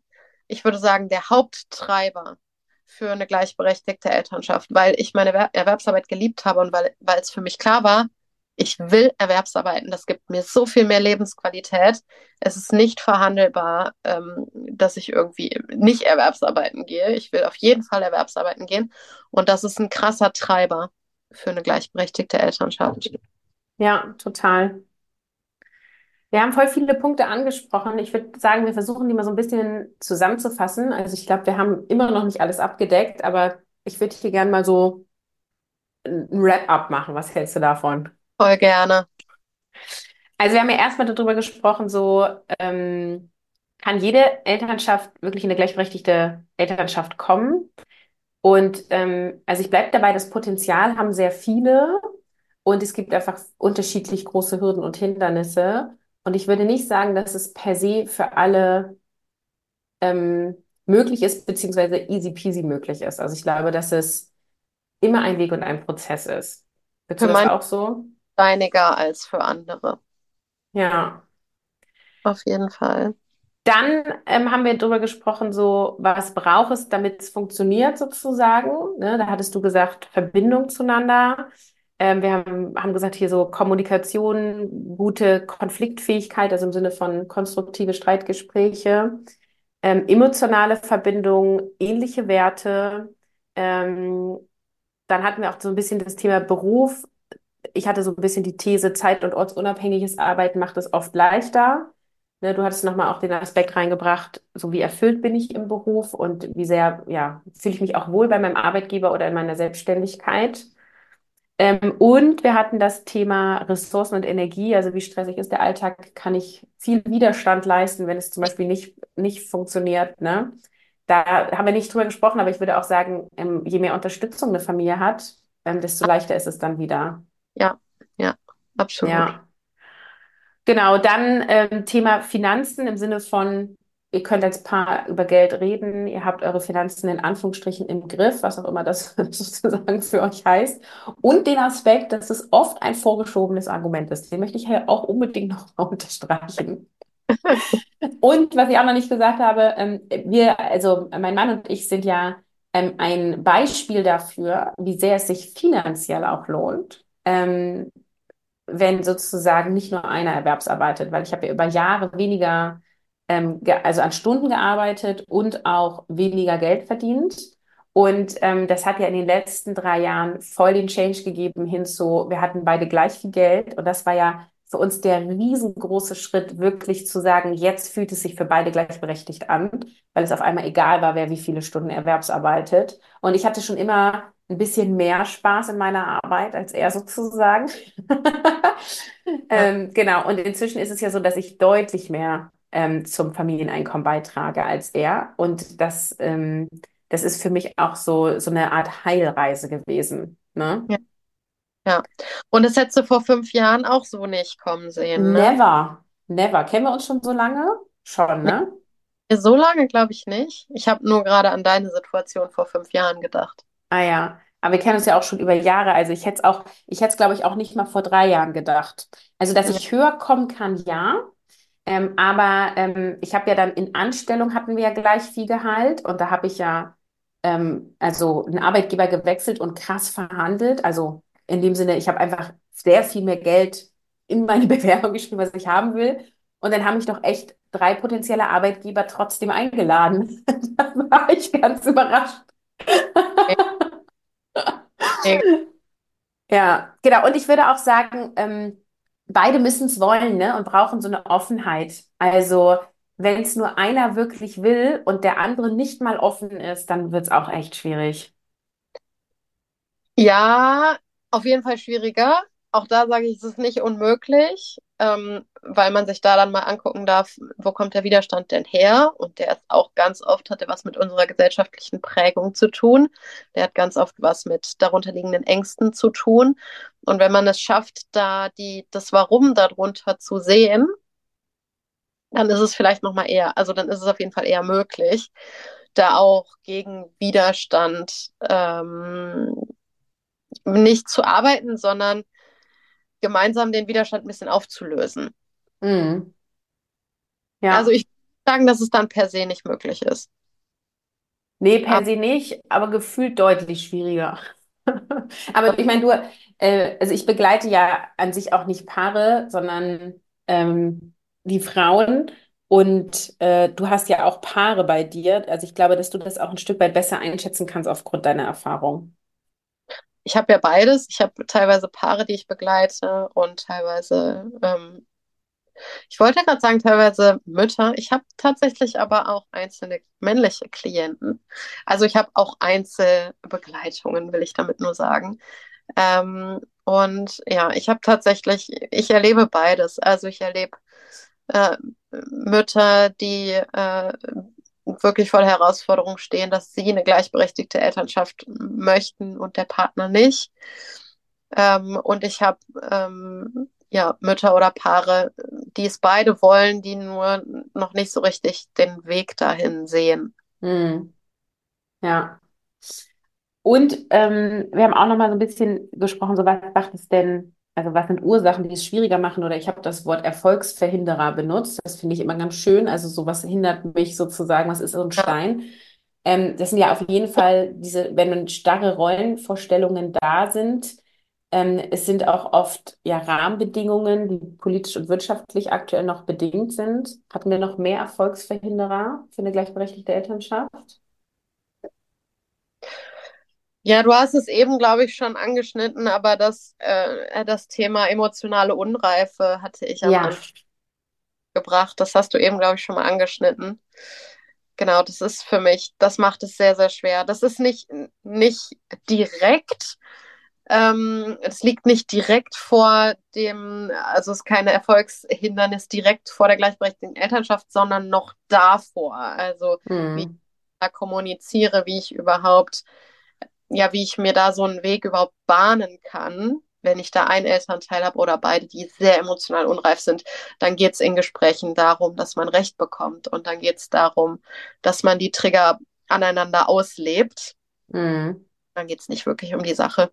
Speaker 2: ich würde sagen, der Haupttreiber für eine gleichberechtigte Elternschaft, weil ich meine Erwerbsarbeit geliebt habe und weil, es für mich klar war, ich will Erwerbsarbeiten, das gibt mir so viel mehr Lebensqualität. Es ist nicht verhandelbar, ähm, dass ich irgendwie nicht Erwerbsarbeiten gehe. Ich will auf jeden Fall Erwerbsarbeiten gehen. Und das ist ein krasser Treiber für eine gleichberechtigte Elternschaft.
Speaker 1: Ja, total. Wir haben voll viele Punkte angesprochen. Ich würde sagen, wir versuchen die mal so ein bisschen zusammenzufassen. Also ich glaube, wir haben immer noch nicht alles abgedeckt, aber ich würde hier gerne mal so ein Wrap-up machen. Was hältst du davon?
Speaker 2: Voll gerne.
Speaker 1: Also wir haben ja erstmal darüber gesprochen, so ähm, kann jede Elternschaft wirklich in eine gleichberechtigte Elternschaft kommen? Und ähm, also ich bleibe dabei, das Potenzial haben sehr viele und es gibt einfach unterschiedlich große Hürden und Hindernisse. Und ich würde nicht sagen, dass es per se für alle ähm, möglich ist, beziehungsweise easy peasy möglich ist. Also ich glaube, dass es immer ein Weg und ein Prozess ist. Findest
Speaker 2: Für
Speaker 1: das auch so?
Speaker 2: steiniger als für andere.
Speaker 1: Ja.
Speaker 2: Auf jeden Fall.
Speaker 1: Dann ähm, haben wir darüber gesprochen, so was braucht es, damit es funktioniert sozusagen. Ne? Da hattest du gesagt, Verbindung zueinander. Ähm, wir haben, haben gesagt, hier so Kommunikation, gute Konfliktfähigkeit, also im Sinne von konstruktive Streitgespräche, ähm, emotionale Verbindung, ähnliche Werte. Ähm, dann hatten wir auch so ein bisschen das Thema Beruf. Ich hatte so ein bisschen die These, zeit- und ortsunabhängiges Arbeiten macht es oft leichter. Ne, du hattest nochmal auch den Aspekt reingebracht, so wie erfüllt bin ich im Beruf und wie sehr, ja, fühle ich mich auch wohl bei meinem Arbeitgeber oder in meiner Selbstständigkeit. Ähm, und wir hatten das Thema Ressourcen und Energie, also wie stressig ist der Alltag, kann ich viel Widerstand leisten, wenn es zum Beispiel nicht, nicht funktioniert, ne? Da haben wir nicht drüber gesprochen, aber ich würde auch sagen, ähm, je mehr Unterstützung eine Familie hat, ähm, desto leichter ist es dann wieder.
Speaker 2: Ja, ja, absolut.
Speaker 1: Ja. Genau, dann ähm, Thema Finanzen im Sinne von, ihr könnt als Paar über Geld reden, ihr habt eure Finanzen in Anführungsstrichen im Griff, was auch immer das sozusagen für euch heißt. Und den Aspekt, dass es oft ein vorgeschobenes Argument ist. Den möchte ich hier auch unbedingt noch mal unterstreichen. Und was ich auch noch nicht gesagt habe, ähm, wir, also mein Mann und ich sind ja ähm, ein Beispiel dafür, wie sehr es sich finanziell auch lohnt, ähm, wenn sozusagen nicht nur einer erwerbsarbeitet, weil ich habe ja über Jahre weniger, ähm, also an Stunden gearbeitet und auch weniger Geld verdient. Und ähm, das hat ja in den letzten drei Jahren voll den Change gegeben hin zu, wir hatten beide gleich viel Geld. Und das war ja für uns der riesengroße Schritt, wirklich zu sagen, jetzt fühlt es sich für beide gleichberechtigt an, weil es auf einmal egal war, wer wie viele Stunden erwerbsarbeitet. Und ich hatte schon immer ein bisschen mehr Spaß in meiner Arbeit als er sozusagen. ähm, genau, und inzwischen ist es ja so, dass ich deutlich mehr ähm, zum Familieneinkommen beitrage als er. Und das, ähm, das ist für mich auch so, so eine Art Heilreise gewesen. Ne?
Speaker 2: Ja, ja. Und das hättest du vor fünf Jahren auch so nicht kommen sehen, ne?
Speaker 1: Never, never. Kennen wir uns schon so lange? Schon, ne?
Speaker 2: so lange glaube ich nicht. Ich habe nur gerade an deine Situation vor fünf Jahren gedacht.
Speaker 1: Ah ja, aber wir kennen uns ja auch schon über Jahre. Also ich hätte es auch, ich hätte es, glaube ich, auch nicht mal vor drei Jahren gedacht. Also, dass ich höher kommen kann, ja. Ähm, aber ähm, ich habe ja dann in Anstellung hatten wir ja gleich viel Gehalt und da habe ich ja ähm, also einen Arbeitgeber gewechselt und krass verhandelt. Also in dem Sinne, ich habe einfach sehr viel mehr Geld in meine Bewerbung geschrieben, was ich haben will. Und dann haben mich doch echt drei potenzielle Arbeitgeber trotzdem eingeladen. Da war ich ganz überrascht. Ja, genau. Und ich würde auch sagen, ähm, beide müssen es wollen, ne? Und brauchen so eine Offenheit. Also, wenn es nur einer wirklich will und der andere nicht mal offen ist, dann wird es auch echt schwierig.
Speaker 2: Ja, auf jeden Fall schwieriger. Auch da sage ich, es ist nicht unmöglich, ähm, weil man sich da dann mal angucken darf, wo kommt der Widerstand denn her? Und der ist auch ganz oft, hat er was mit unserer gesellschaftlichen Prägung zu tun. Der hat ganz oft was mit darunterliegenden Ängsten zu tun. Und wenn man es schafft, da die, das Warum darunter zu sehen, dann ist es vielleicht nochmal eher, also dann ist es auf jeden Fall eher möglich, da auch gegen Widerstand ähm, nicht zu arbeiten, sondern gemeinsam den Widerstand ein bisschen aufzulösen.
Speaker 1: Mhm.
Speaker 2: Also
Speaker 1: Ja.
Speaker 2: ich würde sagen, dass es dann per se nicht möglich ist.
Speaker 1: Nee, per
Speaker 2: Aber
Speaker 1: se nicht, aber gefühlt deutlich schwieriger. Aber ich meine, du, äh, also ich begleite ja an sich auch nicht Paare, sondern ähm, die Frauen. Und äh, du hast ja auch Paare bei dir. Also ich glaube, dass du das auch ein Stück weit besser einschätzen kannst aufgrund deiner Erfahrung.
Speaker 2: Ich habe ja beides. Ich habe teilweise Paare, die ich begleite und teilweise, ähm, ich wollte gerade sagen, teilweise Mütter. Ich habe tatsächlich aber auch einzelne männliche Klienten. Also ich habe auch Einzelbegleitungen, will ich damit nur sagen. Ähm, und ja, ich habe tatsächlich, ich erlebe beides. Also ich erlebe äh, Mütter, die äh, wirklich vor der Herausforderung stehen, dass sie eine gleichberechtigte Elternschaft möchten und der Partner nicht. Ähm, und ich habe ähm, ja Mütter oder Paare, die es beide wollen, die nur noch nicht so richtig den Weg dahin sehen.
Speaker 1: Hm. Ja. Und ähm, wir haben auch noch mal so ein bisschen gesprochen, so was macht es denn, also was sind Ursachen, die es schwieriger machen? Oder ich habe das Wort Erfolgsverhinderer benutzt. Das finde ich immer ganz schön. Also so was hindert mich sozusagen, was ist so ein Stein? Ähm, das sind ja auf jeden Fall diese, wenn starre Rollenvorstellungen da sind. Ähm, es sind auch oft ja Rahmenbedingungen, die politisch und wirtschaftlich aktuell noch bedingt sind. Hatten wir noch mehr Erfolgsverhinderer für eine gleichberechtigte Elternschaft?
Speaker 2: Ja, du hast es eben, glaube ich, schon angeschnitten, aber das, äh, das Thema emotionale Unreife hatte ich am
Speaker 1: Ja.
Speaker 2: Anfang gebracht. Das hast du eben, glaube ich, schon mal angeschnitten. Genau, das ist für mich, das macht es sehr, sehr schwer. Das ist nicht, nicht direkt, ähm, es liegt nicht direkt vor dem, also es ist keine Erfolgshindernis direkt vor der gleichberechtigten Elternschaft, sondern noch davor. Also wie ich da kommuniziere, wie ich überhaupt ja, wie ich mir da so einen Weg überhaupt bahnen kann, wenn ich da einen Elternteil habe oder beide, die sehr emotional unreif sind, dann geht es in Gesprächen darum, dass man Recht bekommt und dann geht es darum, dass man die Trigger aneinander auslebt.
Speaker 1: Hm.
Speaker 2: Dann geht es nicht wirklich um die Sache.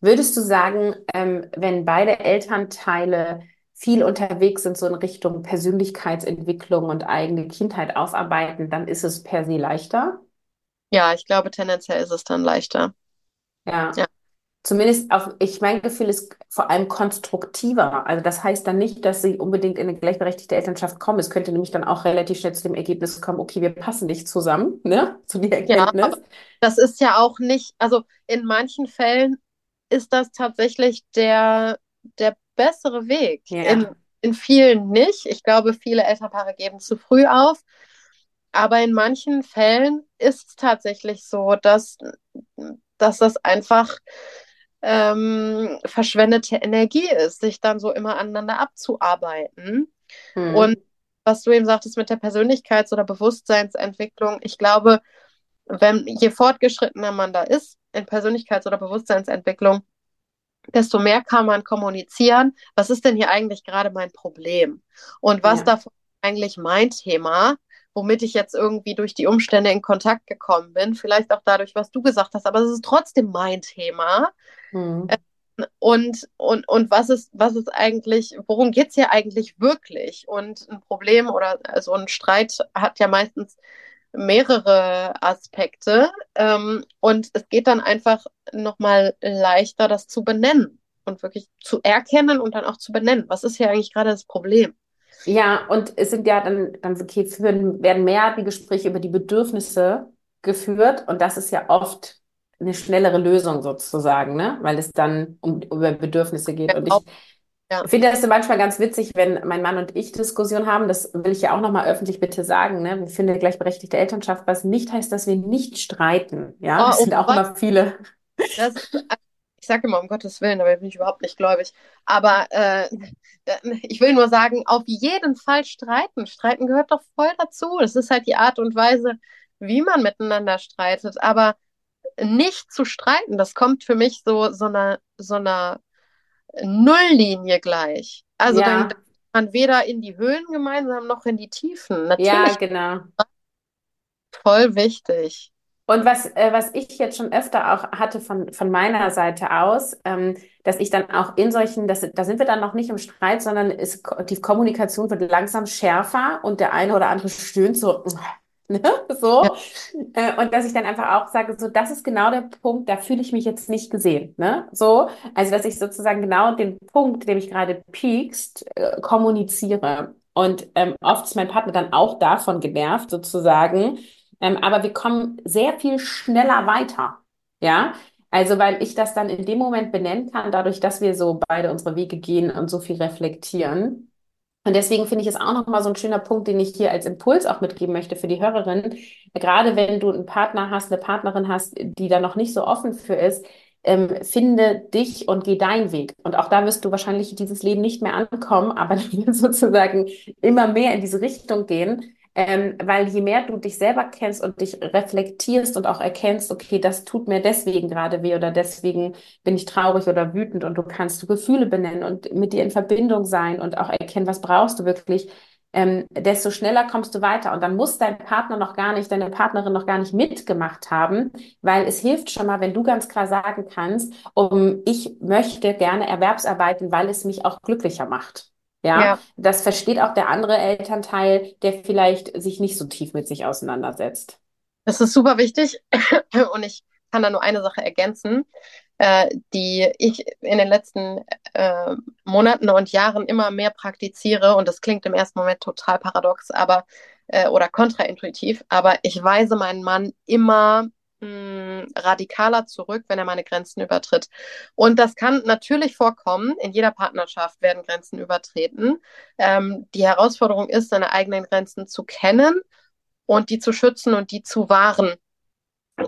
Speaker 1: Würdest du sagen, ähm, wenn beide Elternteile viel unterwegs sind, so in Richtung Persönlichkeitsentwicklung und eigene Kindheit aufarbeiten, dann ist es per se leichter?
Speaker 2: Ja, ich glaube, tendenziell ist es dann leichter.
Speaker 1: Ja.
Speaker 2: Ja,
Speaker 1: Zumindest auf, ich mein Gefühl ist vor allem konstruktiver. Also das heißt dann nicht, dass sie unbedingt in eine gleichberechtigte Elternschaft kommen. Es könnte nämlich dann auch relativ schnell zu dem Ergebnis kommen, okay, wir passen nicht zusammen, ne? Zu
Speaker 2: ja,
Speaker 1: Erkenntnis.
Speaker 2: aber das ist ja auch nicht, also in manchen Fällen ist das tatsächlich der, der bessere Weg. In,
Speaker 1: Ja.
Speaker 2: in vielen nicht. Ich glaube, viele Elternpaare geben zu früh auf. Aber in manchen Fällen ist es tatsächlich so, dass, dass das einfach ähm, verschwendete Energie ist, sich dann so immer aneinander abzuarbeiten. Und
Speaker 1: Hm.
Speaker 2: was du eben sagtest mit der Persönlichkeits- oder Bewusstseinsentwicklung, ich glaube, wenn je fortgeschrittener man da ist in Persönlichkeits- oder Bewusstseinsentwicklung, desto mehr kann man kommunizieren. Was ist denn hier eigentlich gerade mein Problem? Und was
Speaker 1: Ja.
Speaker 2: davon ist eigentlich mein Thema, womit ich jetzt irgendwie durch die Umstände in Kontakt gekommen bin? Vielleicht auch dadurch, was du gesagt hast, aber es ist trotzdem mein Thema.
Speaker 1: Hm.
Speaker 2: Und, und, und was ist, was ist eigentlich, worum geht es hier eigentlich wirklich? Und ein Problem oder so ein Streit hat ja meistens mehrere Aspekte. Ähm, und es geht dann einfach nochmal leichter, das zu benennen und wirklich zu erkennen und dann auch zu benennen. Was ist hier eigentlich gerade das Problem?
Speaker 1: Ja, und es sind ja dann, dann okay, führen, werden mehr die Gespräche über die Bedürfnisse geführt und das ist ja oft eine schnellere Lösung sozusagen, ne? Weil es dann um über Bedürfnisse geht. Und
Speaker 2: Auch,
Speaker 1: ich
Speaker 2: ja.
Speaker 1: finde das manchmal ganz witzig, wenn mein Mann und ich Diskussion haben. Das will ich ja auch nochmal öffentlich bitte sagen, ne? Wir finden gleichberechtigte Elternschaft, was nicht heißt, dass wir nicht streiten. Ja,
Speaker 2: Oh,
Speaker 1: das
Speaker 2: oh
Speaker 1: sind auch
Speaker 2: Gott,
Speaker 1: immer viele.
Speaker 2: das ich sage immer um Gottes Willen, aber bin ich überhaupt nicht gläubig. Aber äh, ich will nur sagen, auf jeden Fall streiten. Streiten gehört doch voll dazu. Das ist halt die Art und Weise, wie man miteinander streitet. Aber nicht zu streiten, das kommt für mich so, so einer, so einer Nulllinie gleich. Also dann
Speaker 1: Ja,
Speaker 2: man weder in die Höhen gemeinsam noch in die Tiefen.
Speaker 1: ja,
Speaker 2: Natürlich
Speaker 1: genau.
Speaker 2: voll wichtig.
Speaker 1: Und was, äh, was ich jetzt schon öfter auch hatte von, von meiner Seite aus, ähm, dass ich dann auch in solchen, das, da sind wir dann noch nicht im Streit, sondern ist, die Kommunikation wird langsam schärfer und der eine oder andere stöhnt so, Ne? So. Ja. Äh, und dass ich dann einfach auch sage, so, das ist genau der Punkt, da fühle ich mich jetzt nicht gesehen. Ne? So. Also, dass ich sozusagen genau den Punkt, der mich gerade piekst, äh, kommuniziere. Und ähm, oft ist mein Partner dann auch davon genervt, sozusagen. Ähm, aber wir kommen sehr viel schneller weiter. Ja. Also, weil ich das dann in dem Moment benennen kann, dadurch, dass wir so beide unsere Wege gehen und so viel reflektieren. Und deswegen finde ich es auch nochmal so ein schöner Punkt, den ich hier als Impuls auch mitgeben möchte für die Hörerin. Gerade wenn du einen Partner hast, eine Partnerin hast, die da noch nicht so offen für ist, ähm, finde dich und geh deinen Weg. Und auch da wirst du wahrscheinlich dieses Leben nicht mehr ankommen, aber du sozusagen immer mehr in diese Richtung gehen. Ähm, weil je mehr du dich selber kennst und dich reflektierst und auch erkennst, okay, das tut mir deswegen gerade weh oder deswegen bin ich traurig oder wütend und du kannst du Gefühle benennen und mit dir in Verbindung sein und auch erkennen, was brauchst du wirklich, ähm, desto schneller kommst du weiter. Und dann muss dein Partner noch gar nicht, deine Partnerin noch gar nicht mitgemacht haben, weil es hilft schon mal, wenn du ganz klar sagen kannst, um, ich möchte gerne Erwerbsarbeiten, weil es mich auch glücklicher macht. Ja, ja, das versteht auch der andere Elternteil, der vielleicht sich nicht so tief mit sich auseinandersetzt.
Speaker 2: Das ist super wichtig. Und ich kann da nur eine Sache ergänzen, äh, die ich in den letzten äh, Monaten und Jahren immer mehr praktiziere. Und das klingt im ersten Moment total paradox, aber äh, oder kontraintuitiv, aber ich weise meinen Mann immer mh, radikaler zurück, wenn er meine Grenzen übertritt. Und das kann natürlich vorkommen. In jeder Partnerschaft werden Grenzen übertreten. Ähm, die Herausforderung ist, seine eigenen Grenzen zu kennen und die zu schützen und die zu wahren.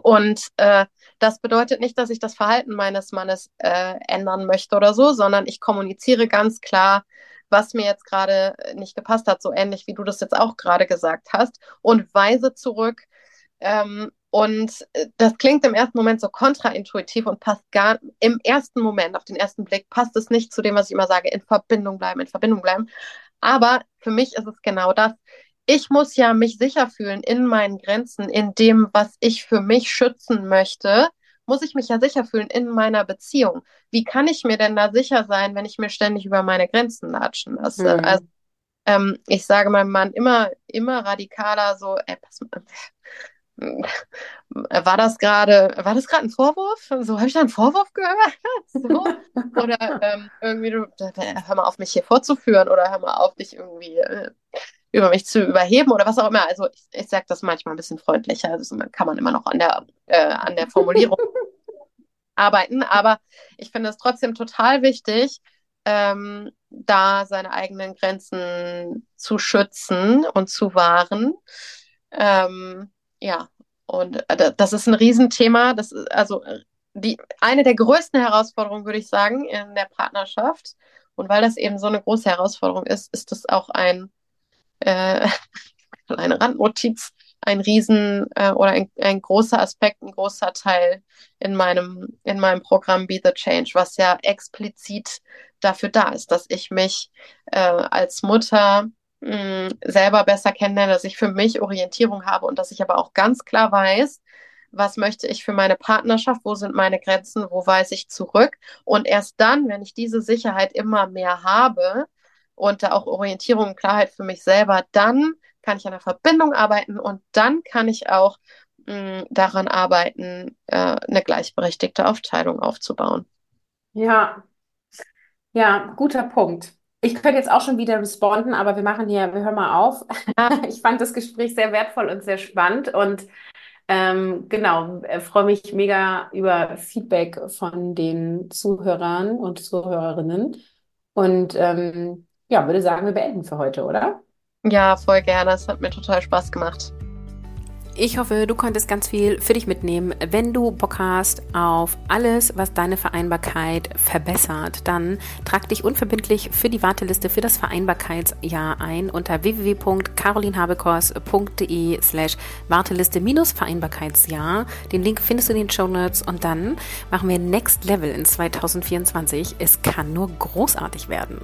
Speaker 2: Und äh, das bedeutet nicht, dass ich das Verhalten meines Mannes äh, ändern möchte oder so, sondern ich kommuniziere ganz klar, was mir jetzt gerade nicht gepasst hat, so ähnlich wie du das jetzt auch gerade gesagt hast, und weise zurück, ähm, und äh, das klingt im ersten Moment so kontraintuitiv und passt gar im ersten Moment, auf den ersten Blick, passt es nicht zu dem, was ich immer sage, in Verbindung bleiben, in Verbindung bleiben. Aber für mich ist es genau das. Ich muss ja mich sicher fühlen in meinen Grenzen, in dem, was ich für mich schützen möchte, muss ich mich ja sicher fühlen in meiner Beziehung. Wie kann ich mir denn da sicher sein, wenn ich mir ständig über meine Grenzen latschen lasse? Mhm. Also, ähm, ich sage meinem Mann immer, immer radikaler so, ey, pass mal, war das gerade, war das gerade ein Vorwurf? So, habe ich da einen Vorwurf gehört? so? Oder ähm, irgendwie, du, hör mal auf, mich hier vorzuführen oder hör mal auf, dich irgendwie äh, über mich zu überheben oder was auch immer. Also ich, ich sage das manchmal ein bisschen freundlicher, also kann man immer noch an der, äh, an der Formulierung arbeiten, aber ich finde es trotzdem total wichtig, ähm, da seine eigenen Grenzen zu schützen und zu wahren. Ähm, ja, und äh, das ist ein Riesenthema. Das ist also äh, die, eine der größten Herausforderungen, würde ich sagen, in der Partnerschaft. Und weil das eben so eine große Herausforderung ist, ist das auch ein äh, kleine Randnotiz, ein Riesen äh, oder ein, ein großer Aspekt, ein großer Teil in meinem, in meinem Programm Be the Change, was ja explizit dafür da ist, dass ich mich äh, als Mutter mh, selber besser kennenlerne, dass ich für mich Orientierung habe und dass ich aber auch ganz klar weiß, was möchte ich für meine Partnerschaft, wo sind meine Grenzen, wo weise ich zurück. Und erst dann, wenn ich diese Sicherheit immer mehr habe und da auch Orientierung und Klarheit für mich selber, dann kann ich an der Verbindung arbeiten und dann kann ich auch mh, daran arbeiten, äh, eine gleichberechtigte Aufteilung aufzubauen.
Speaker 1: Ja, ja, guter Punkt. Ich könnte jetzt auch schon wieder responden, aber wir machen hier, wir hören mal auf. Ich fand das Gespräch sehr wertvoll und sehr spannend und ähm, genau, äh, freue mich mega über Feedback von den Zuhörern und Zuhörerinnen. Und ähm, ja, würde sagen, wir beenden für heute, oder?
Speaker 2: Ja, voll gerne. Es hat mir total Spaß gemacht.
Speaker 1: Ich hoffe, du konntest ganz viel für dich mitnehmen. Wenn du Bock hast auf alles, was deine Vereinbarkeit verbessert, dann trag dich unverbindlich für die Warteliste für das Vereinbarkeitsjahr ein unter www.carolinhabekors.de slash Warteliste-Vereinbarkeitsjahr. Den Link findest du in den Show Notes und dann machen wir Next Level in 2024. Es kann nur großartig werden.